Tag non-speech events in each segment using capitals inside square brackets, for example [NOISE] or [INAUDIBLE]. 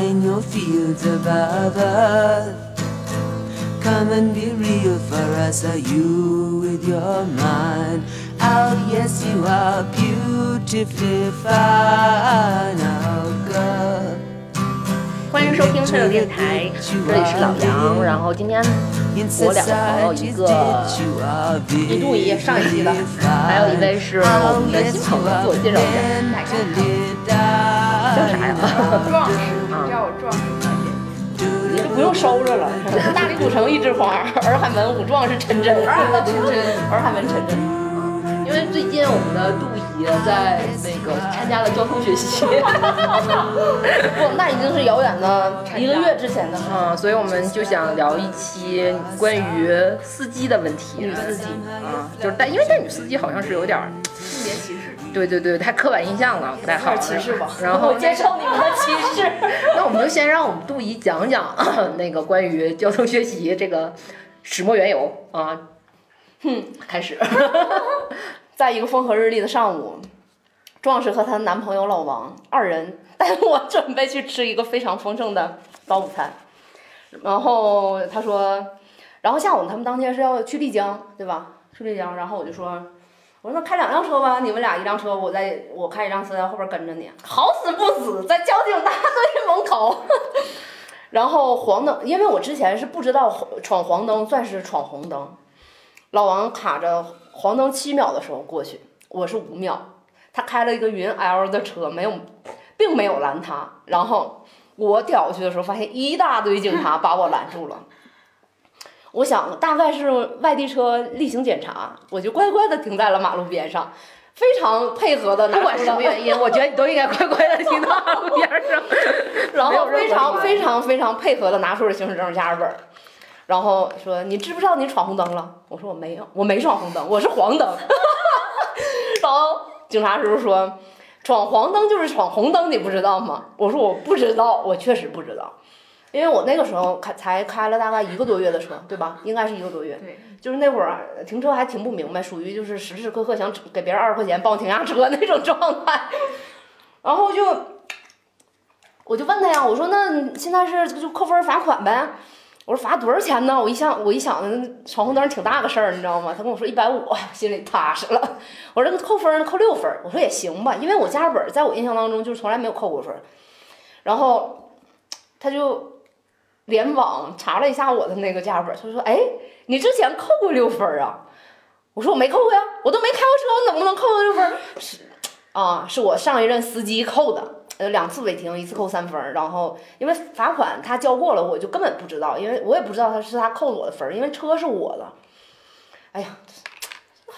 mine your fields above earth. Come and be real for us, are you with your mind? Oh, yes, you are beautifully fine, oh, girl. 欢迎收听车友电台，这里是老杨。然后今天我两个朋友，一个一度一上一期的，还有一位是我们的新朋友，自我介绍一下，大家叫啥呀？叫我壮士小姐。你就不用收着了。大理古城一枝花，洱海门五壮士陈真，洱海门陈真，洱海门陈真。因为最近我们的杜姨在那个参加了交通学习，[LAUGHS] 不，那已经是遥远的一个月之前的事，嗯，所以我们就想聊一期关于司机的问题，女司机啊，就是但因为带女司机好像是有点性别歧视，对对对，太刻板印象了，不太好，歧视吧，然后 [LAUGHS] 接受你们的歧视，[LAUGHS] 那我们就先让我们杜姨讲讲那个关于交通学习这个始末缘由啊，哼，开始。[LAUGHS] 在一个风和日丽的上午，壮士和她男朋友老王二人带我准备去吃一个非常丰盛的早午餐。然后他说，然后下午他们当天是要去丽江，对吧？去丽江。然后我就说，我说那开两辆车吧，你们俩一辆车，我在我开一辆车在后边跟着你。好死不死，在交警大队门口。[LAUGHS] 然后黄灯，因为我之前是不知道闯黄灯算是闯红灯。老王卡着。黄灯七秒的时候过去，我是五秒。他开了一个云 L 的车，没有，并没有拦他。然后我掉过去的时候，发现一大堆警察把我拦住了。我想大概是外地车例行检查，我就乖乖的停在了马路边上，非常配合的。不管什么原因，我觉得你都应该乖乖的停到马路边上。[LAUGHS] 然后非常非常非常配合的拿出了行驶证、驾驶本。然后说你知不知道你闯红灯了？我说我没有，我没闯红灯，我是黄灯。[LAUGHS] 然后警察叔叔说，闯黄灯就是闯红灯，你不知道吗？我说我不知道，我确实不知道，因为我那个时候开才开了大概一个多月的车，对吧？应该是一个多月。对。就是那会儿停车还挺不明白，属于就是时时刻刻想给别人二十块钱帮我停下车那种状态。然后就，我就问他呀，我说那现在是就扣分罚款呗？我说罚多少钱呢？我一想，我一想，闯红灯挺大个事儿，你知道吗？他跟我说一百五，心里踏实了。我说这个扣分扣六分，我说也行吧，因为我驾驶本在我印象当中就是从来没有扣过分。然后他就联网查了一下我的那个驾驶本，他说：“哎，你之前扣过六分啊？”我说：“我没扣过呀，我都没开过车，我怎么能扣六分？”是啊，是我上一任司机扣的。呃，两次违停，一次扣三分然后因为罚款他交过了，我就根本不知道，因为我也不知道他是他扣我的分因为车是我的。哎呀，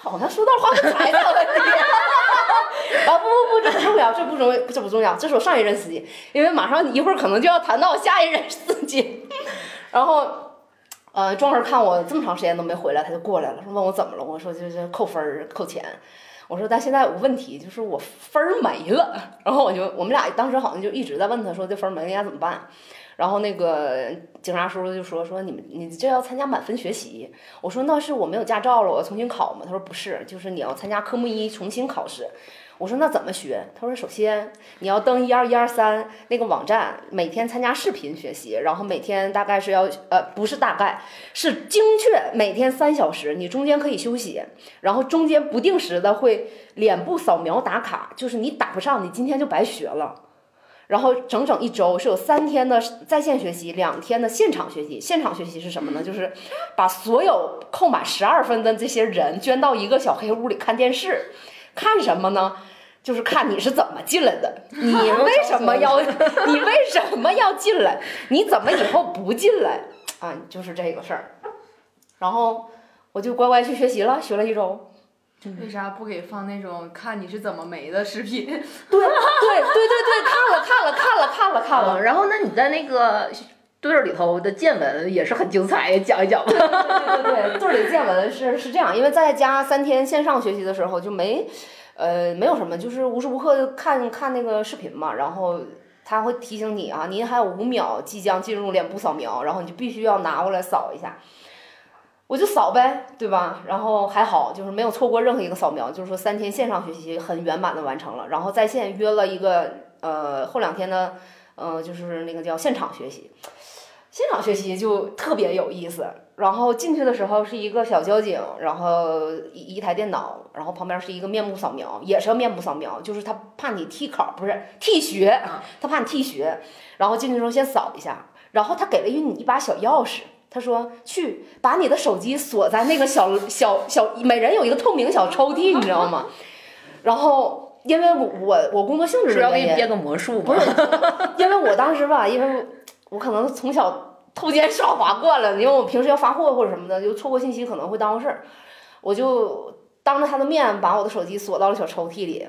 [LAUGHS] 好像说到话财产问题。啊不不不，这不重要，这不重要，这不重要，这是我上一任司机，因为马上一会儿可能就要谈到下一任司机。然后，呃，壮士看我这么长时间都没回来，他就过来了，问我怎么了，我说就是扣分儿扣钱。我说，但现在有个问题，就是我分儿没了。然后我就，我们俩当时好像就一直在问他，说这分儿没了应该怎么办？然后那个警察叔叔就说，说你们你这要参加满分学习。我说那是我没有驾照了，我要重新考吗？他说不是，就是你要参加科目一重新考试。我说那怎么学？他说首先你要登一二一二三那个网站，每天参加视频学习，然后每天大概是要呃不是大概是精确每天三小时，你中间可以休息，然后中间不定时的会脸部扫描打卡，就是你打不上，你今天就白学了。然后整整一周是有三天的在线学习，两天的现场学习。现场学习是什么呢？就是把所有扣满十二分的这些人捐到一个小黑屋里看电视，看什么呢？就是看你是怎么进来的，你为什么要，[LAUGHS] 你为什么要进来？你怎么以后不进来？啊，就是这个事儿。然后我就乖乖去学习了，学了一周。为啥不给放那种看你是怎么没的视频？[LAUGHS] 对对对对对，看了看了看了看了看了。然后那你在那个队儿里头的见闻也是很精彩，讲一讲吧。对对对，队儿里见闻是是这样，因为在家三天线上学习的时候就没。呃，没有什么，就是无时无刻看看那个视频嘛，然后他会提醒你啊，您还有五秒即将进入脸部扫描，然后你就必须要拿过来扫一下，我就扫呗，对吧？然后还好，就是没有错过任何一个扫描，就是说三天线上学习很圆满的完成了，然后在线约了一个呃后两天的呃，就是那个叫现场学习。现场学习就特别有意思，然后进去的时候是一个小交警，然后一一台电脑，然后旁边是一个面部扫描，也是要面部扫描，就是他怕你替考，不是替学，他怕你替学，然后进去之后先扫一下，然后他给了你一把小钥匙，他说去把你的手机锁在那个小小小，每人有一个透明小抽屉，你知道吗？然后因为我我我工作性质是的原因，要给你变个魔术不吗？是，[LAUGHS] 因为我当时吧，因为我可能从小偷奸耍滑惯了，因为我平时要发货或者什么的，就错过信息可能会耽误事儿，我就当着他的面把我的手机锁到了小抽屉里，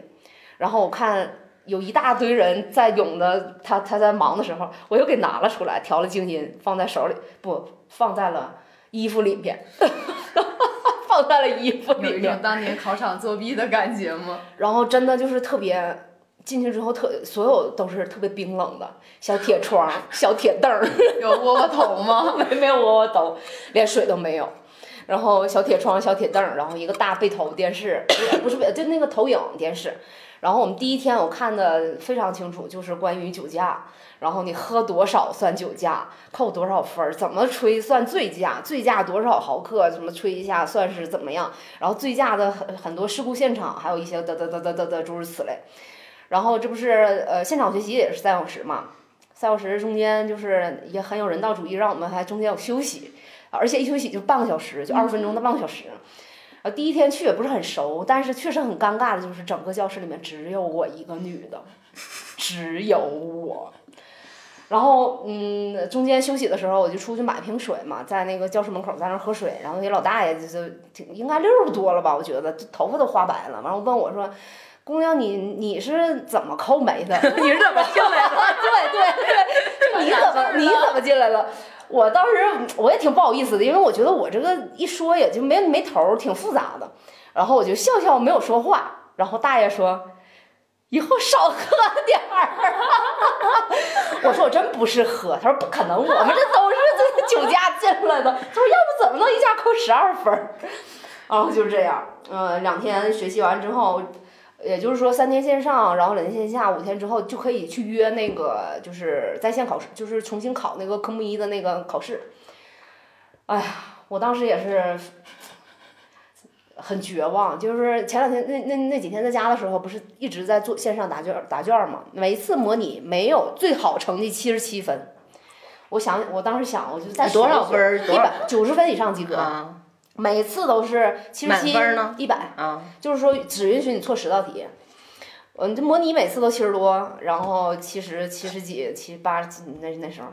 然后我看有一大堆人在涌的，他他在忙的时候，我又给拿了出来，调了静音，放在手里，不放在了衣服里面，[LAUGHS] 放在了衣服里面一种。当年考场作弊的感觉吗？然后真的就是特别进去之后特所有都是特别冰冷的小铁窗、[LAUGHS] 小铁凳儿，有窝窝头吗？[LAUGHS] 没没有窝窝头，连水都没有。然后小铁窗、小铁凳儿，然后一个大背投电视，[COUGHS] 不是不是就那个投影电视。然后我们第一天我看的非常清楚，就是关于酒驾，然后你喝多少算酒驾，扣多少分儿，怎么吹算醉驾，醉驾多少毫克，什么吹一下算是怎么样，然后醉驾的很很多事故现场，还有一些得得得得得得诸如此类。然后这不是呃现场学习也是三小时嘛，三小时中间就是也很有人道主义，让我们还中间有休息，而且一休息就半个小时，就二十分钟到半个小时。啊，第一天去也不是很熟，但是确实很尴尬的就是整个教室里面只有我一个女的，只有我。然后嗯，中间休息的时候我就出去买瓶水嘛，在那个教室门口在那儿喝水，然后那老大爷就是挺应该六十多了吧，我觉得头发都花白了，完了问我说。姑娘，你你是怎么抠眉的？[LAUGHS] 你是怎么进来的？[LAUGHS] 对对对，就你怎么你怎么进来了？我当时我也挺不好意思的，因为我觉得我这个一说也就没没头儿，挺复杂的。然后我就笑笑没有说话。然后大爷说：“以后少喝点儿。[LAUGHS] ”我说：“我真不是喝。”他说：“不可能，我们这都是这酒驾进来的。”他说：“要不怎么能一下扣十二分？”然后就这样，嗯、两天学习完之后。也就是说，三天线上，然后两天线下，五天之后就可以去约那个，就是在线考试，就是重新考那个科目一的那个考试。哎呀，我当时也是很绝望，就是前两天那那那几天在家的时候，不是一直在做线上答卷答卷嘛，每一次模拟没有最好成绩七十七分。我想，我当时想，我就在多少分儿？一百九十分以上及格，啊每次都是七十七分呢一百。啊！就是说只允许你错十道题。嗯，这模拟每次都七十多，然后七十、七十几、七八几那那时候，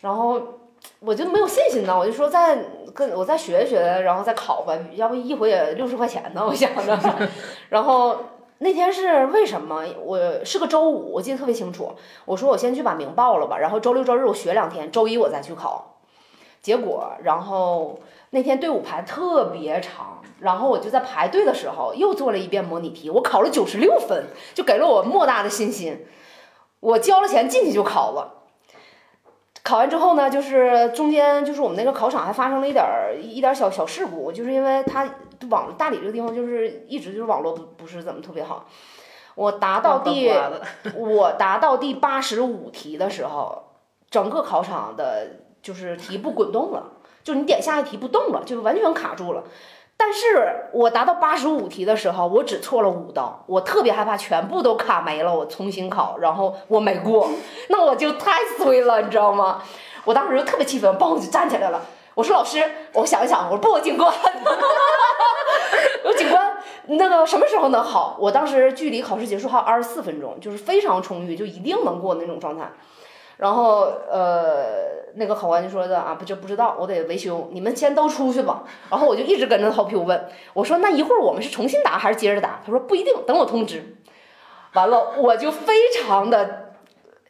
然后我就没有信心呢，我就说再跟我再学一学，然后再考吧，要不一回也六十块钱呢，[LAUGHS] 我想着。然后那天是为什么？我是个周五，我记得特别清楚。我说我先去把名报了吧，然后周六周日我学两天，周一我再去考。结果，然后那天队伍排特别长，然后我就在排队的时候又做了一遍模拟题，我考了九十六分，就给了我莫大的信心。我交了钱进去就考了。考完之后呢，就是中间就是我们那个考场还发生了一点儿一点儿小小事故，就是因为它网大理这个地方就是一直就是网络不不是怎么特别好。我答到第 [LAUGHS] 我答到第八十五题的时候，整个考场的就是题不滚动了，就你点下一题不动了，就完全卡住了。但是我达到八十五题的时候，我只错了五道，我特别害怕全部都卡没了，我重新考，然后我没过，[LAUGHS] 那我就太衰了，你知道吗？我当时就特别气愤，嘣就站起来了。我说老师，我想一想，我说不，我警官，[LAUGHS] 我说警官，那个什么时候能好？我当时距离考试结束还有二十四分钟，就是非常充裕，就一定能过那种状态。然后呃，那个考官就说的啊，不就不知道，我得维修，你们先都出去吧。然后我就一直跟着头皮问，我说那一会儿我们是重新答还是接着答？他说不一定，等我通知。完了，我就非常的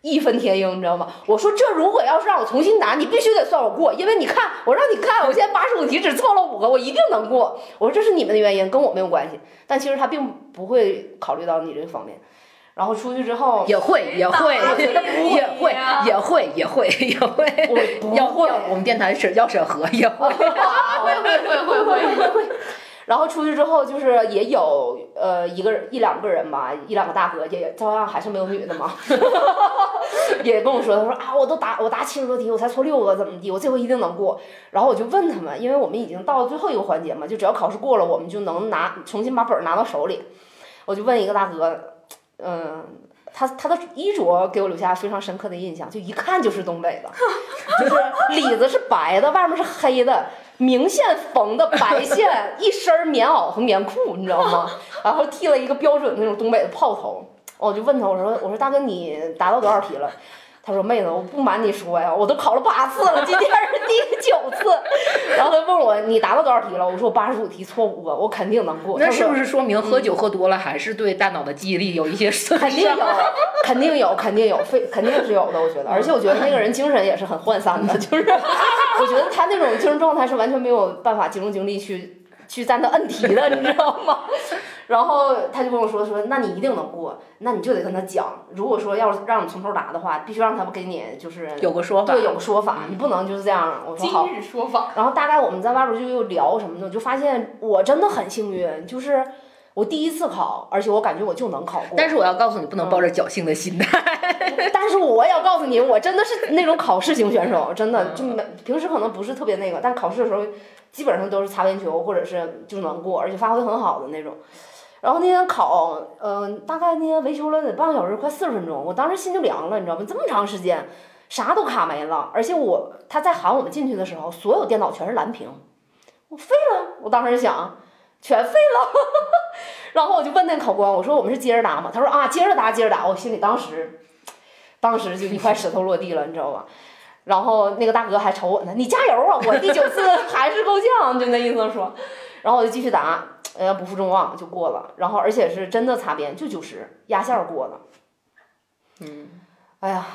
义愤填膺，你知道吗？我说这如果要是让我重新答，你必须得算我过，因为你看，我让你看，我现在八十五题只错了五个，我一定能过。我说这是你们的原因，跟我没有关系。但其实他并不会考虑到你这个方面。然后出去之后，也会也会我觉得不也会也会也会也会，要会要我们电台是要审核也会。会会会会会。然后出去之后就是也有呃一个一两个人吧，一两个大哥也照样还是没有女的嘛，[LAUGHS] 也跟我说，他说啊，我都答我答七十多题，我才错六个，怎么地？我这回一定能过。然后我就问他们，因为我们已经到了最后一个环节嘛，就只要考试过了，我们就能拿重新把本儿拿到手里。我就问一个大哥，嗯。他他的衣着给我留下非常深刻的印象，就一看就是东北的，[LAUGHS] 就是里子是白的，外面是黑的，明线缝的白线，一身棉袄和棉裤，你知道吗？[LAUGHS] 然后剃了一个标准的那种东北的炮头。我就问他，我说我说大哥你答到多少题了？他说：“妹子，我不瞒你说呀，我都考了八次了，今天是第九次。”然后他问我：“你答了多少题了？”我说：“我八十五题错五个，我肯定能过。”那是不是说明喝酒喝多了，还是对大脑的记忆力有一些损肯定有，[LAUGHS] 肯定有，肯定有，非肯定是有的。我觉得，而且我觉得那个人精神也是很涣散的，就是 [LAUGHS] 我觉得他那种精神状态是完全没有办法集中精力去去在那摁题的，你知道吗？然后他就跟我说说，那你一定能过，那你就得跟他讲，如果说要是让你从头答的话，必须让他们给你就是有个说法，对，有个说法，你不能就是这样。我说好。今日说法。然后大概我们在外边就又聊什么的，就发现我真的很幸运，就是我第一次考，而且我感觉我就能考过。但是我要告诉你，不能抱着侥幸的心态。[LAUGHS] 但是我也要告诉你，我真的是那种考试型选手，[LAUGHS] 真的就没平时可能不是特别那个，但考试的时候基本上都是擦边球或者是就能过，而且发挥很好的那种。然后那天考，嗯，大概那天维修了得半个小时，快四十分钟。我当时心就凉了，你知道吗？这么长时间，啥都卡没了，而且我他在喊我们进去的时候，所有电脑全是蓝屏，我废了。我当时想，全废了。然后我就问那考官，我说我们是接着答吗？他说啊，接着答，接着答。我心里当时，当时就一块石头落地了，你知道吧？然后那个大哥还瞅我呢，你加油啊！我第九次还是够呛，就那意思说。然后我就继续答。呃，不负众望就过了，然后而且是真的擦边，就九十压线过了。嗯，哎呀，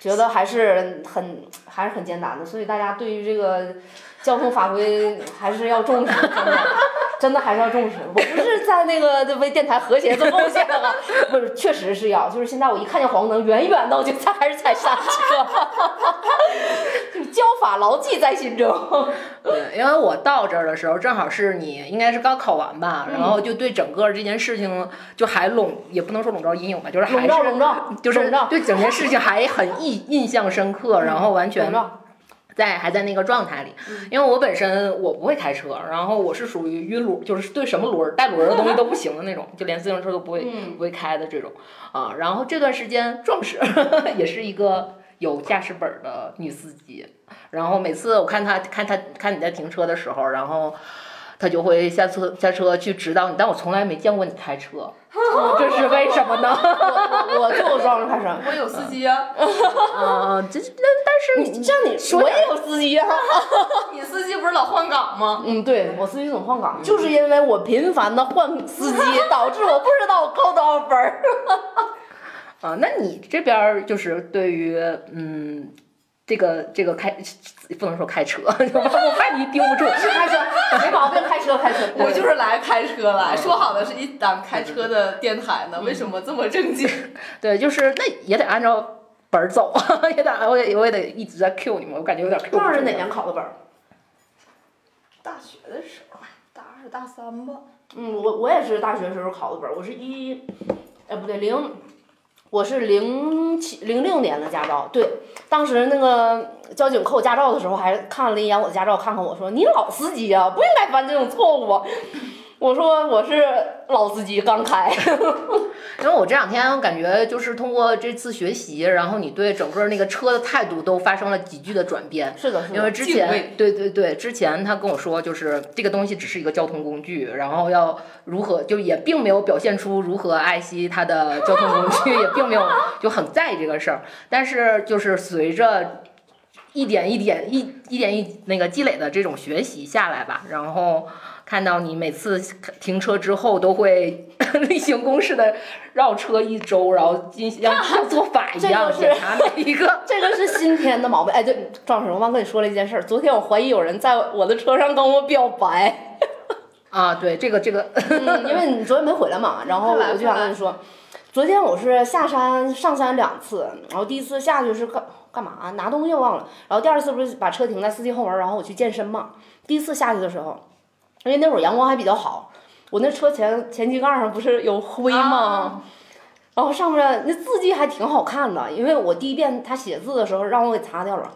觉得还是很还是很艰难的，所以大家对于这个交通法规还是要重视，真的。真的还是要重视，我不是在那个为电台和谐做贡献啊，不是，确实是要，就是现在我一看见黄灯，远远的我就踩还是踩刹车，[LAUGHS] 就是教法牢记在心中。[LAUGHS] 对，因为我到这儿的时候，正好是你应该是刚考完吧，然后就对整个这件事情就还笼，也不能说笼罩阴影吧，就是还是就是对整件事情还很印印象深刻，然后完全。在还在那个状态里，因为我本身我不会开车，然后我是属于晕轮，就是对什么轮带轮的东西都不行的那种，就连自行车都不会不会开的这种啊。然后这段时间壮士 [LAUGHS] 也是一个有驾驶本的女司机，然后每次我看她看她看你在停车的时候，然后。他就会下车下车去指导你，但我从来没见过你开车，[LAUGHS] 这是为什么呢？我我就装着开车，我有司机啊。嗯，这但是你像你说我也有司机啊。[LAUGHS] 你司机不是老换岗吗？嗯，对我司机总换岗，就是因为我频繁的换司机，导致我不知道我扣多少分儿。[LAUGHS] 啊，那你这边就是对于嗯。这个这个开不能说开车，[LAUGHS] 我怕你盯不住。是开车，没毛病。开车开车，我就是来开车来说好的是一档开车的电台呢，为什么这么正经？[LAUGHS] 对，就是那也得按照本儿走，[LAUGHS] 也得我也我也得一直在 Q 你们，我感觉有点 Q 不住。是哪年考的本儿？大学的时候，大二大三吧。嗯，我我也是大学时候考的本儿，我是一，哎不对零。我是零七零六年的驾照，对，当时那个交警扣我驾照的时候，还看了一眼我的驾照，看看我说你老司机啊，不应该犯这种错误。我说我是老司机，刚开。[LAUGHS] 因为我这两天感觉就是通过这次学习，然后你对整个那个车的态度都发生了急剧的转变。是的，是的。因为之前，对对对，之前他跟我说，就是这个东西只是一个交通工具，然后要如何，就也并没有表现出如何爱惜它的交通工具，[LAUGHS] 也并没有就很在意这个事儿。但是就是随着一点一点一一点一那个积累的这种学习下来吧，然后。看到你每次停车之后都会 [LAUGHS] 例行公事的绕车一周，然后进行像 [LAUGHS] 做法一样检查每一个。[LAUGHS] 这个是新添的毛病。哎，对，壮士，我忘跟你说了一件事儿。昨天我怀疑有人在我的车上跟我表白。啊，对，这个这个，因为你昨天没回来嘛，然后我就想跟你说，昨天我是下山上山两次，然后第一次下去是干干嘛？拿东西忘了。然后第二次不是把车停在司机后门，然后我去健身嘛。第一次下去的时候。因为那会儿阳光还比较好，我那车前前机盖上不是有灰吗？然后上面那字迹还挺好看的，因为我第一遍他写字的时候让我给擦掉了，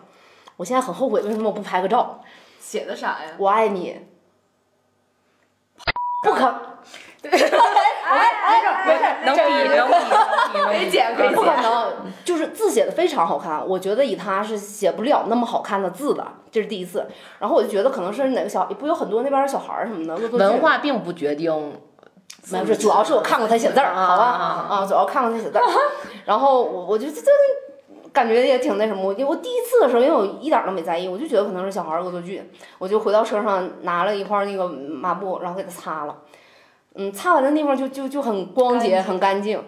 我现在很后悔，为什么我不拍个照？写的啥呀？我爱你，[LAUGHS] 不可，[LAUGHS] 哎哎，没事，能比能比，可以剪可以不可能，就是字写的非常好看，我觉得以他是写不了那么好看的字的，这是第一次。然后我就觉得可能是哪个小，不有很多那边小孩儿什么的，文化并不决定。没是，主要是我看过他写字儿，好吧？啊，主要看过他写字儿。然后我我就这感觉也挺那什么，因为我第一次的时候，因为我一点都没在意，我就觉得可能是小孩儿恶作剧，我就回到车上拿了一块那个抹布，然后给他擦了。嗯，擦完的地方就就就很光洁，很干净。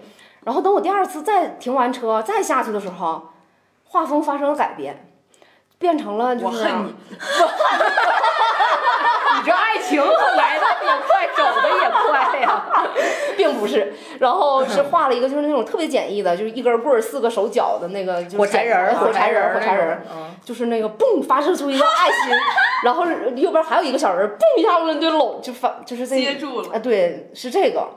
然后等我第二次再停完车再下去的时候，画风发生了改变，变成了就是。我恨你。[LAUGHS] 你这爱情来的也快，走的也快呀，并不是。然后是画了一个就是那种特别简易的，就是一根棍儿四个手脚的那个，火柴人儿，火柴人儿，火柴人儿，就是那个嘣发射出一个爱心，然后右边还有一个小人儿，嘣一下子就搂就发就是接住了。啊，对，是这个，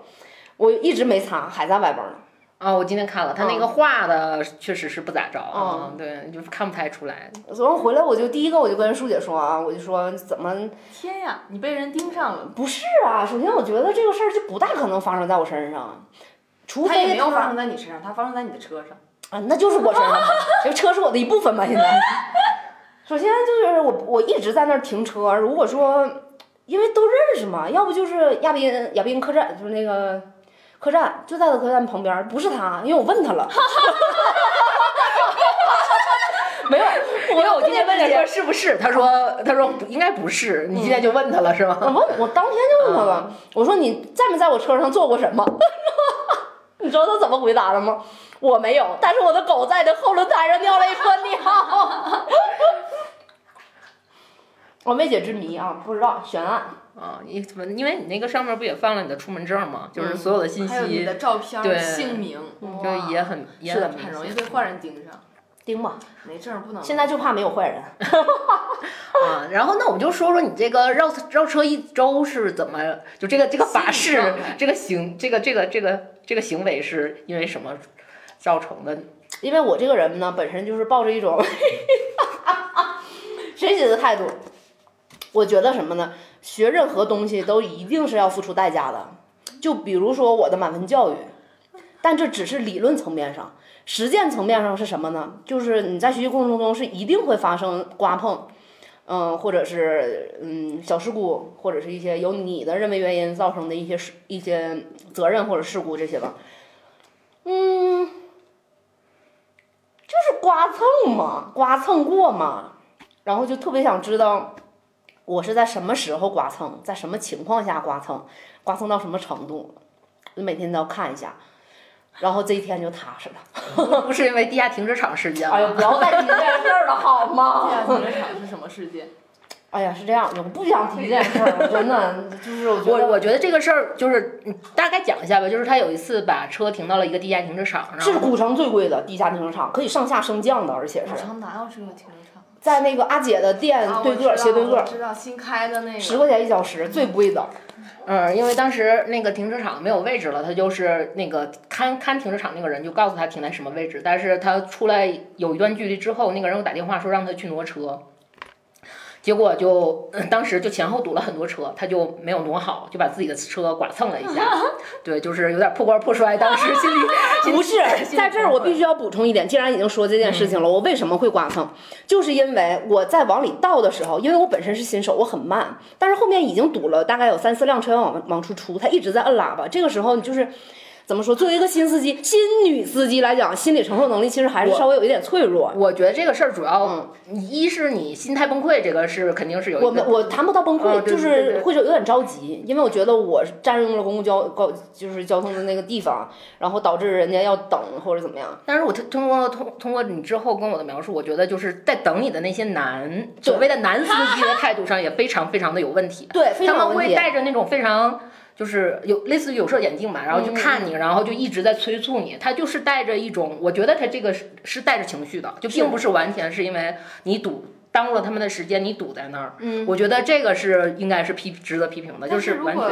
我一直没擦，还在外边呢。啊，我今天看了，他那个画的确实是不咋着啊，对，就看不太出来。昨天回来我就第一个我就跟舒姐说啊，我就说怎么天呀，你被人盯上了？不是啊，首先我觉得这个事儿就不大可能发生在我身上，除非他也没有发生在你身上，他发生在你的车上。啊，那就是我身上，[LAUGHS] 这车是我的一部分嘛？现在，[LAUGHS] 首先就是我我一直在那儿停车，如果说因为都认识嘛，要不就是亚宾亚宾客栈，就是那个。客栈就在他客栈旁边，不是他，因为我问他了。[LAUGHS] 没有，因为我今天问他说是不是，他说他说应该不是，你今天就问他了是吗？我问，我当天就问他了，我说你在没在我车上做过什么？[LAUGHS] 你知道他怎么回答的吗？我没有，但是我的狗在那后轮胎上尿了一泼尿。[LAUGHS] 我未解之谜啊，不知道悬案。啊，你怎么？因为你那个上面不也放了你的出门证吗？就是所有的信息，还有你的照片、姓名，就也很也很很容易被坏人盯上。盯吧，没证不能。现在就怕没有坏人。[LAUGHS] 啊，然后那我们就说说你这个绕绕车一周是怎么？就这个这个法式，这个行这个这个这个这个行为是因为什么造成的？因为我这个人呢，本身就是抱着一种 [LAUGHS] 学习的态度。我觉得什么呢？学任何东西都一定是要付出代价的，就比如说我的满分教育，但这只是理论层面上，实践层面上是什么呢？就是你在学习过程中是一定会发生刮碰，嗯，或者是嗯小事故，或者是一些由你的认为原因造成的一些事、一些责任或者事故这些吧，嗯，就是刮蹭嘛，刮蹭过嘛，然后就特别想知道。我是在什么时候刮蹭，在什么情况下刮蹭，刮蹭到什么程度，每天都要看一下，然后这一天就踏实了。[LAUGHS] 不是因为地下停车场事件哎呀，不要再提这件事儿了，好吗？[LAUGHS] 地下停车场是什么事件？哎呀，是这样的，我不想提这件事儿，真的，就是我我我觉得这个事儿就是大概讲一下吧，就是他有一次把车停到了一个地下停车场，是古城最贵的地下停车场，可以上下升降的，而且是。古城哪有这个停车场？在那个阿姐的店对个斜对个，知道新开的那个，十块钱一小时，最贵的。嗯，因为当时那个停车场没有位置了，他就是那个看看停车场那个人就告诉他停在什么位置，但是他出来有一段距离之后，那个人又打电话说让他去挪车。结果就当时就前后堵了很多车，他就没有挪好，就把自己的车剐蹭了一下。[LAUGHS] 对，就是有点破罐破摔。当时心里 [LAUGHS] 不是在这儿，我必须要补充一点，既然已经说这件事情了，我为什么会剐蹭？就是因为我在往里倒的时候，因为我本身是新手，我很慢，但是后面已经堵了大概有三四辆车要往往出出，他一直在摁喇叭。这个时候你就是。怎么说？作为一个新司机、新女司机来讲，心理承受能力其实还是稍微有一点脆弱。我觉得这个事儿主要，一是你心态崩溃，这个是肯定是有。我们我谈不到崩溃，就是会有有点着急，因为我觉得我占用了公共交高就是交通的那个地方，然后导致人家要等或者怎么样。但是我通通过通通过你之后跟我的描述，我觉得就是在等你的那些男所谓的男司机的 [LAUGHS] 态度上也非常非常的有问题。对，他们会带着那种非常。就是有类似于有色眼镜嘛，然后就看你，然后就一直在催促你。他就是带着一种，我觉得他这个是是带着情绪的，就并不是完全是因为你堵耽误了他们的时间，你堵在那儿。嗯，我觉得这个是应该是批值得批评的，就但是完全。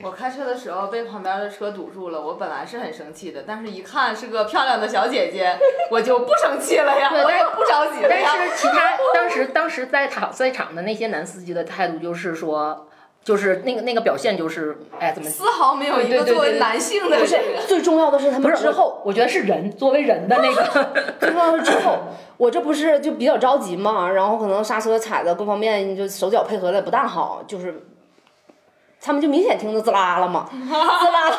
我开车的时候被旁边的车堵住了，我本来是很生气的，但是一看是个漂亮的小姐姐，[LAUGHS] 我就不生气了呀，对我也不着急了呀但。是其他当时当时在场在场的那些男司机的态度就是说，就是那个那个表现就是，哎，怎么丝毫没有一个作为男性的不是。最重要的是他们之后，我，觉得是人作为人的那个，[LAUGHS] 最重要的是之后，[LAUGHS] 我这不是就比较着急嘛，然后可能刹车踩的各方面就手脚配合的不大好，就是。他们就明显听着滋啦了嘛，[LAUGHS] 滋啦了，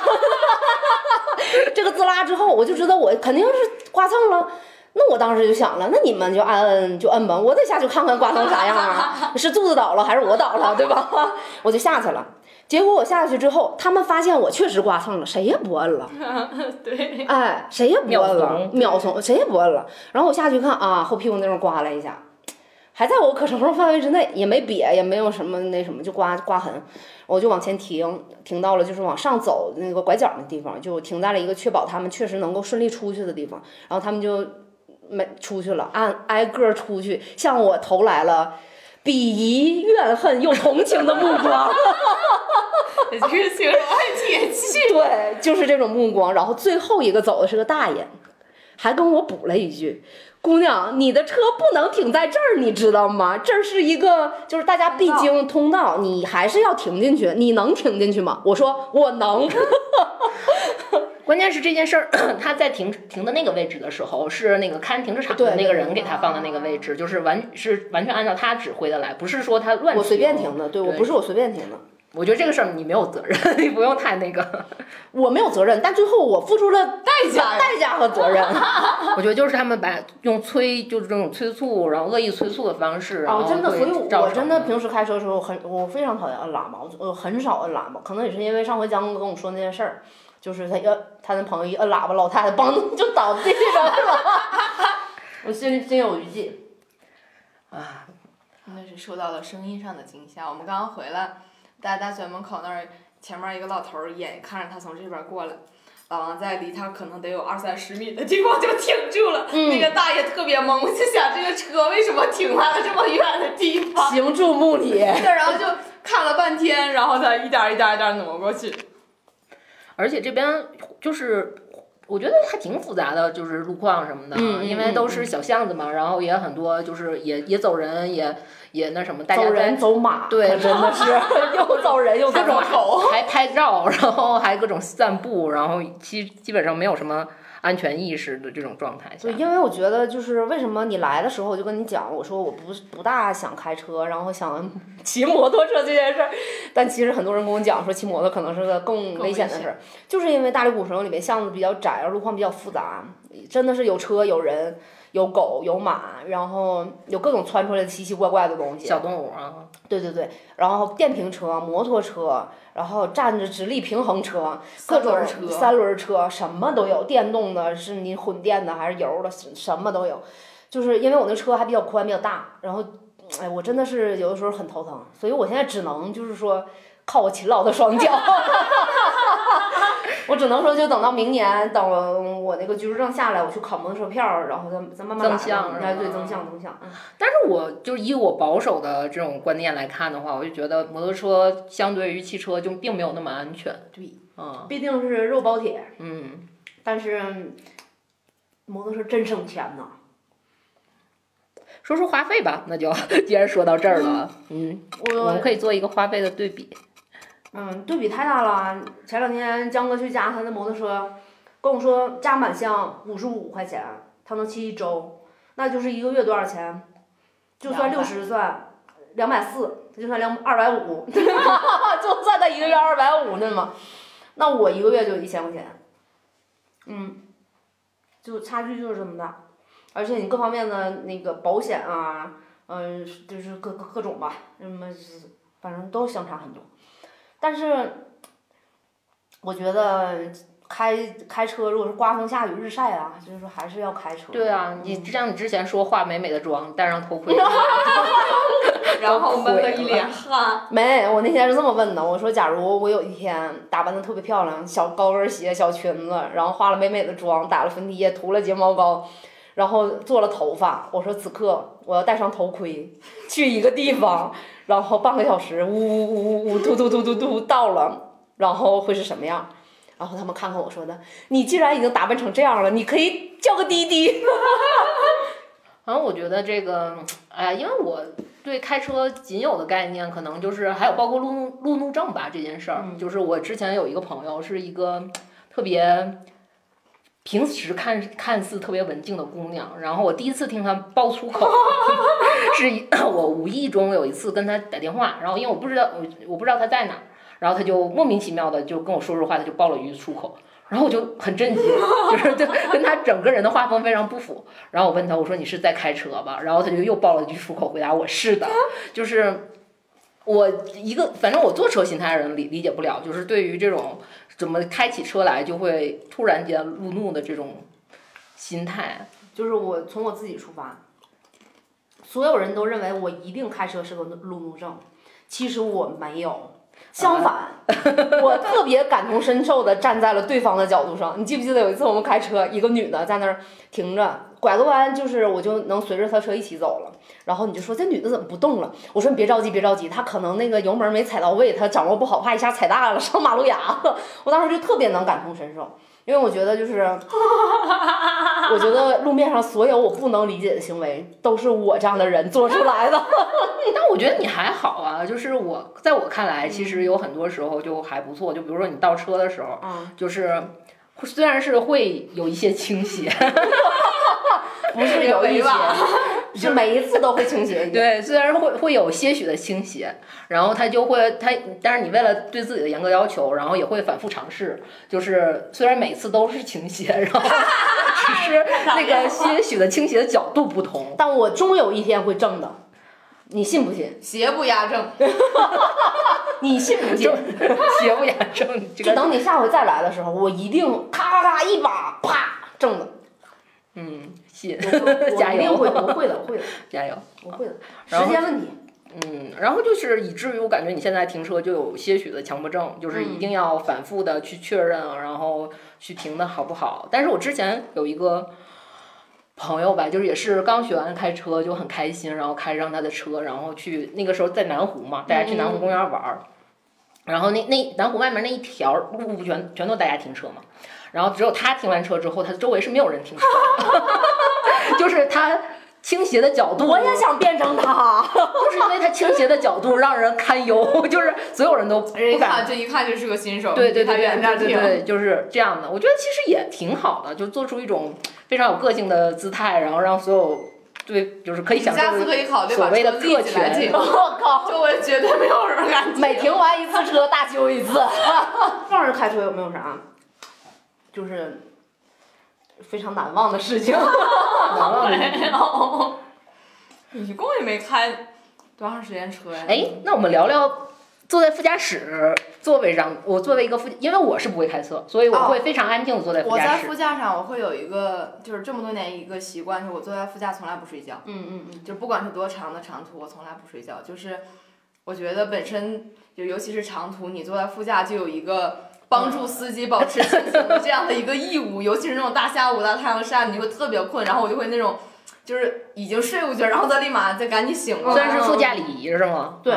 这个滋啦之后，我就知道我肯定是刮蹭了。那我当时就想了，那你们就按摁就摁吧，我得下去看看刮成啥样啊？[LAUGHS] 是柱子倒了还是我倒了，对吧？[LAUGHS] 我就下去了。结果我下去之后，他们发现我确实刮蹭了，谁也不摁了。[LAUGHS] 对，哎，谁也不摁了怂，秒怂，谁也不摁了。然后我下去看啊，后屁股那块儿刮了一下，还在我可承受范围之内，也没瘪，也没有什么那什么，就刮刮痕。我就往前停，停到了就是往上走那个拐角那地方，就停在了一个确保他们确实能够顺利出去的地方。然后他们就没出去了，按挨个儿出去，向我投来了鄙夷、怨恨又同情的目光。这个形容很贴切。对，就是这种目光。然后最后一个走的是个大爷，还跟我补了一句：“姑娘，你的车不能停在这儿，你知道吗？这儿是一个就是大家必经通道，你还是要停进去。你能停进去吗？”我说：“我能。关键是这件事儿，[CLEARS THROAT] 他在停停的那个位置的时候，是那个看停车场的那个人给他放的那个位置，就是完是完全按照他指挥的来，不是说他乱我随便停的，对我不是我随便停的，我觉得这个事儿你没有责任，[LAUGHS] 你不用太那个。我没有责任，但最后我付出了代价 [LAUGHS] 代价和责任。[LAUGHS] 我觉得就是他们把用催，就是这种催促，然后恶意催促的方式，然哦，后真的，会所以我真的平时开车的时候很，我非常讨厌摁喇叭，我我很少摁喇叭，可能也是因为上回江哥跟我说那件事儿，就是他一摁他那朋友一摁喇叭，老太太嘣 [LAUGHS] 就倒地上了，[LAUGHS] 我心里心有余悸。啊，那是受到了声音上的惊吓。我们刚刚回来，在大学门口那儿，前面一个老头儿眼看着他从这边儿过来，老王在离他可能得有二三十米的地方就停住了。嗯那个大爷特别懵，我就想这个车为什么停在了这么远的地方？行注目礼，对，然后就看了半天，然后他一点儿一点儿一点儿挪过去。而且这边就是。我觉得还挺复杂的，就是路况什么的，因为都是小巷子嘛，然后也很多，就是也也走人，也也那什么，大家走人走马，对真的是 [LAUGHS] 又走人又各种丑。还拍照，然后还各种散步，然后基基本上没有什么安全意识的这种状态下对，，因为我觉得就是为什么你来的时候我就跟你讲，我说我不不大想开车，然后想骑摩托车这件事儿，但其实很多人跟我讲说骑摩托可能是个更危险的事儿，[LAUGHS] 就是因为大理古城里面巷子比较窄，路况比较复杂，真的是有车有人。有狗有马，然后有各种窜出来的奇奇怪怪的东西。小动物啊，对对对，然后电瓶车、摩托车，然后站着直立平衡车，各种三轮车三轮车什么都有，电动的，是你混电的还是油的，什什么都有。就是因为我那车还比较宽比较大，然后，哎，我真的是有的时候很头疼，所以我现在只能就是说靠我勤劳的双脚。[LAUGHS] 我只能说，就等到明年，等我那个居住证下来，我去考摩托车票，然后再再慢慢。增项哎，对，增项增项。嗯但是我就是以我保守的这种观念来看的话，我就觉得摩托车相对于汽车就并没有那么安全。对，嗯毕竟是肉包铁。嗯，但是摩托车真省钱呐。说说花费吧，那就 [LAUGHS] 既然说到这儿了，嗯，我们可以做一个花费的对比。嗯，对比太大了。前两天江哥去加他的摩托车，跟我说加满项五十五块钱，他能骑一周，那就是一个月多少钱？就算六十算两百四，他就算两二百五，[LAUGHS] 就算他一个月二百五呢嘛。那我一个月就一千块钱，嗯，就差距就是这么大，而且你各方面的那个保险啊，嗯、就是各各各种吧，什么反正都相差很多。但是我觉得开开车，如果是刮风下雨日晒啊，就是说还是要开车。对啊，你就像你之前说化美美的妆，戴上头盔 [LAUGHS] [LAUGHS] 然后闷了一脸汗。[LAUGHS] 没，我那天是这么问的，我说假如我有一天打扮的特别漂亮，小高跟鞋、小裙子，然后化了美美的妆，打了粉底液，涂了睫毛膏，然后做了头发。我说此刻我要戴上头盔，去一个地方，然后半个小时，呜呜呜呜呜，嘟嘟嘟嘟嘟到了，然后会是什么样？然后他们看看我说的，你既然已经打扮成这样了，你可以叫个滴滴。[LAUGHS] 然后我觉得这个，哎，因为我对开车仅有的概念，可能就是还有包括路怒路怒症吧这件事儿。就是我之前有一个朋友，是一个特别平时看看似特别文静的姑娘，然后我第一次听她爆粗口，[LAUGHS] 是 [COUGHS] 我无意中有一次跟她打电话，然后因为我不知道我我不知道她在哪，然后她就莫名其妙的就跟我说说话，她就爆了一句粗口。然后我就很震惊，就是 [LAUGHS] 就跟她整个人的画风非常不符。然后我问她，我说你是在开车吧？然后她就又爆了一句粗口，回答我是的。就是我一个，反正我坐车心态的人理理解不了，就是对于这种怎么开起车来就会突然间路怒的这种心态。就是我从我自己出发，所有人都认为我一定开车是个路怒症，其实我没有。相反，[LAUGHS] 我特别感同身受的站在了对方的角度上。你记不记得有一次我们开车，一个女的在那儿停着，拐个弯，就是我就能随着他车一起走了。然后你就说这女的怎么不动了？我说你别着急，别着急，她可能那个油门没踩到位，她掌握不好，怕一下踩大了上马路牙子。我当时就特别能感同身受。因为我觉得就是，我觉得路面上所有我不能理解的行为，都是我这样的人做出来的。[LAUGHS] 但我觉得你还好啊，就是我在我看来，其实有很多时候就还不错。就比如说你倒车的时候，就是虽然是会有一些倾斜。[LAUGHS] 不是有一些，是每一次都会倾斜。[LAUGHS] 对，虽然会会有些许的倾斜，然后他就会他，但是你为了对自己的严格要求，然后也会反复尝试。就是虽然每次都是倾斜，然后 [LAUGHS] 只是那个些许的倾斜的角度不同，但我终有一天会正的，你信不信？邪不压正，[LAUGHS] 你信不信？邪不压正，就等你下回再来的时候，我一定咔咔咔一把啪正的。嗯，信，[LAUGHS] 加油！我会的，我会的，[LAUGHS] 加油！我会的，时间问题。嗯，然后就是以至于我感觉你现在停车就有些许的强迫症，就是一定要反复的去确认，然后去停的好不好。但是我之前有一个朋友吧，就是也是刚学完开车就很开心，然后开上他的车，然后去那个时候在南湖嘛，大家去南湖公园玩儿，然后那那南湖外面那一条路不全全都大家停车嘛。然后只有他停完车之后，他周围是没有人停车，[LAUGHS] 就是他倾斜的角度。我也想变成他，就是因为他倾斜的角度让人堪忧，就是所有人都人一看这一看就是个新手，对对对对对对，就是这样的。我觉得其实也挺好的，就做出一种非常有个性的姿态，然后让所有对就是可以享受所谓的特权。[LAUGHS] 我靠，周围绝对没有人敢。每停完一次车大修一次。[LAUGHS] 放着开车有没有啥？就是非常难忘的事情，[LAUGHS] 难忘的没有，一共也没开多长时间车呀？哎，那我们聊聊坐在副驾驶座位上。我作为一个副，因为我是不会开车，所以我会非常安静的坐在副驾驶。我在副驾上，我会有一个就是这么多年一个习惯，就是我坐在副驾从来不睡觉。嗯嗯嗯。就不管是多长的长途，我从来不睡觉。就是我觉得本身就尤其是长途，你坐在副驾就有一个。帮助司机保持清醒的这样的一个义务，尤其是那种大下午大太阳晒，你会特别困，然后我就会那种，就是已经睡过去，然后再立马再赶紧醒了。算是副驾礼仪是吗？对，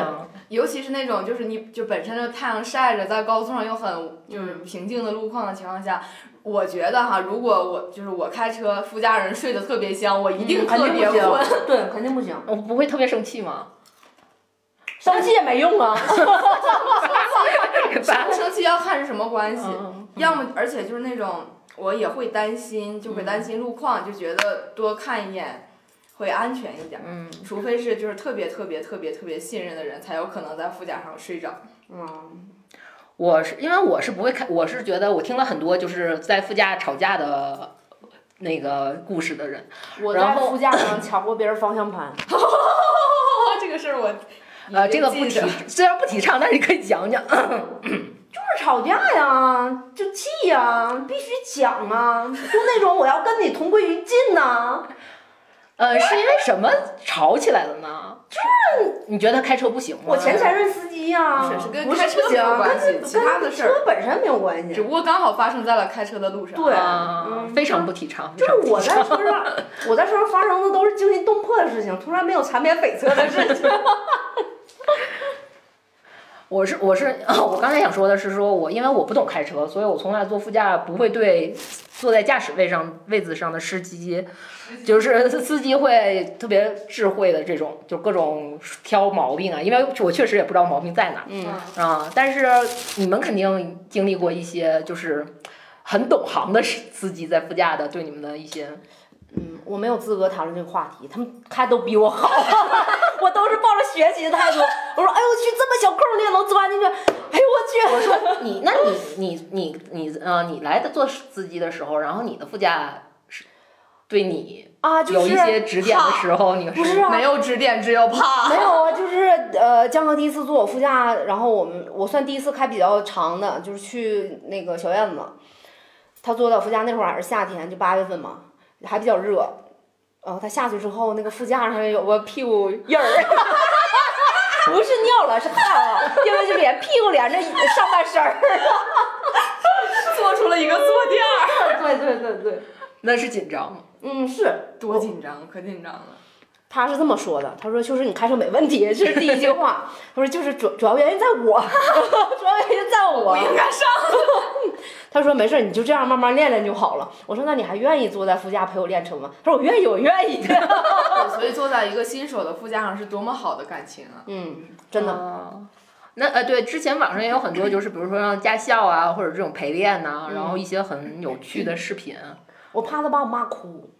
尤其是那种就是你就本身就太阳晒着，在高速上又很就是平静的路况的情况下，我觉得哈，如果我就是我开车，副驾人睡得特别香，我一定特别困。[LAUGHS] 对，肯定不行。我不会特别生气吗？生气也没用啊。[LAUGHS] 生不生气要看是什么关系，要么而且就是那种我也会担心，就会担心路况，就觉得多看一眼会安全一点。嗯，除非是就是特别特别特别特别信任的人，才有可能在副驾上睡着。嗯，我是因为我是不会开，我是觉得我听了很多就是在副驾吵架的那个故事的人。我在副驾上抢过别人方向盘。[LAUGHS] 这个事儿我。呃，这个不提，虽然不提倡，但是你可以讲讲。就是吵架呀，就气呀，必须讲啊，就那种我要跟你同归于尽呐。呃，是因为什么吵起来了呢？就是你觉得他开车不行吗？我前前任司机呀，是是跟开车没有不行，关系跟其他的事儿车本身没有关系。只不过刚好发生在了开车的路上。对啊，嗯非常不提倡。就是我在车上，[LAUGHS] 我在车上发生的都是惊心动魄的事情，突然没有缠绵悱恻的事情。[LAUGHS] 我是我是我刚才想说的是说我因为我不懂开车，所以我从来坐副驾不会对坐在驾驶位上位子上的司机，就是司机会特别智慧的这种，就各种挑毛病啊，因为我确实也不知道毛病在哪儿嗯，啊。但是你们肯定经历过一些就是很懂行的司司机在副驾的对你们的一些嗯，我没有资格谈论这个话题，他们开都比我好，[LAUGHS] 我都是抱着学习的态度。我说，哎呦我去，这么小空你也能钻进去，哎呦我去！我说 [LAUGHS] 你，那你你你你呃，你来的做司机的时候，然后你的副驾是对你啊，就是有一些指点的时候，你不是啊没有指点，只有怕。没有啊，就是呃，江哥第一次坐我副驾，然后我们我算第一次开比较长的，就是去那个小院子，他坐到副驾那会儿还是夏天，就八月份嘛，还比较热。然后他下去之后，那个副驾上有个屁股印儿，[LAUGHS] 不是尿了，是汗啊，因为就连屁股连着上半身儿。[LAUGHS] 做出了一个坐垫儿，对对对对，那是紧张吗？嗯，是多紧张，可紧张了。他是这么说的，他说就是你开车没问题，[LAUGHS] 这是第一句话。[LAUGHS] 他说就是主主要原因在我，主要原因在我。[LAUGHS] 不应该上。他说没事儿，你就这样慢慢练练就好了。我说那你还愿意坐在副驾陪我练车吗？他说我愿意，我愿意。对所以坐在一个新手的副驾上是多么好的感情啊！嗯，真的。啊那呃，对，之前网上也有很多，就是比如说让驾校啊，或者这种陪练呐、然后一些很有趣的视频我怕他把我骂哭。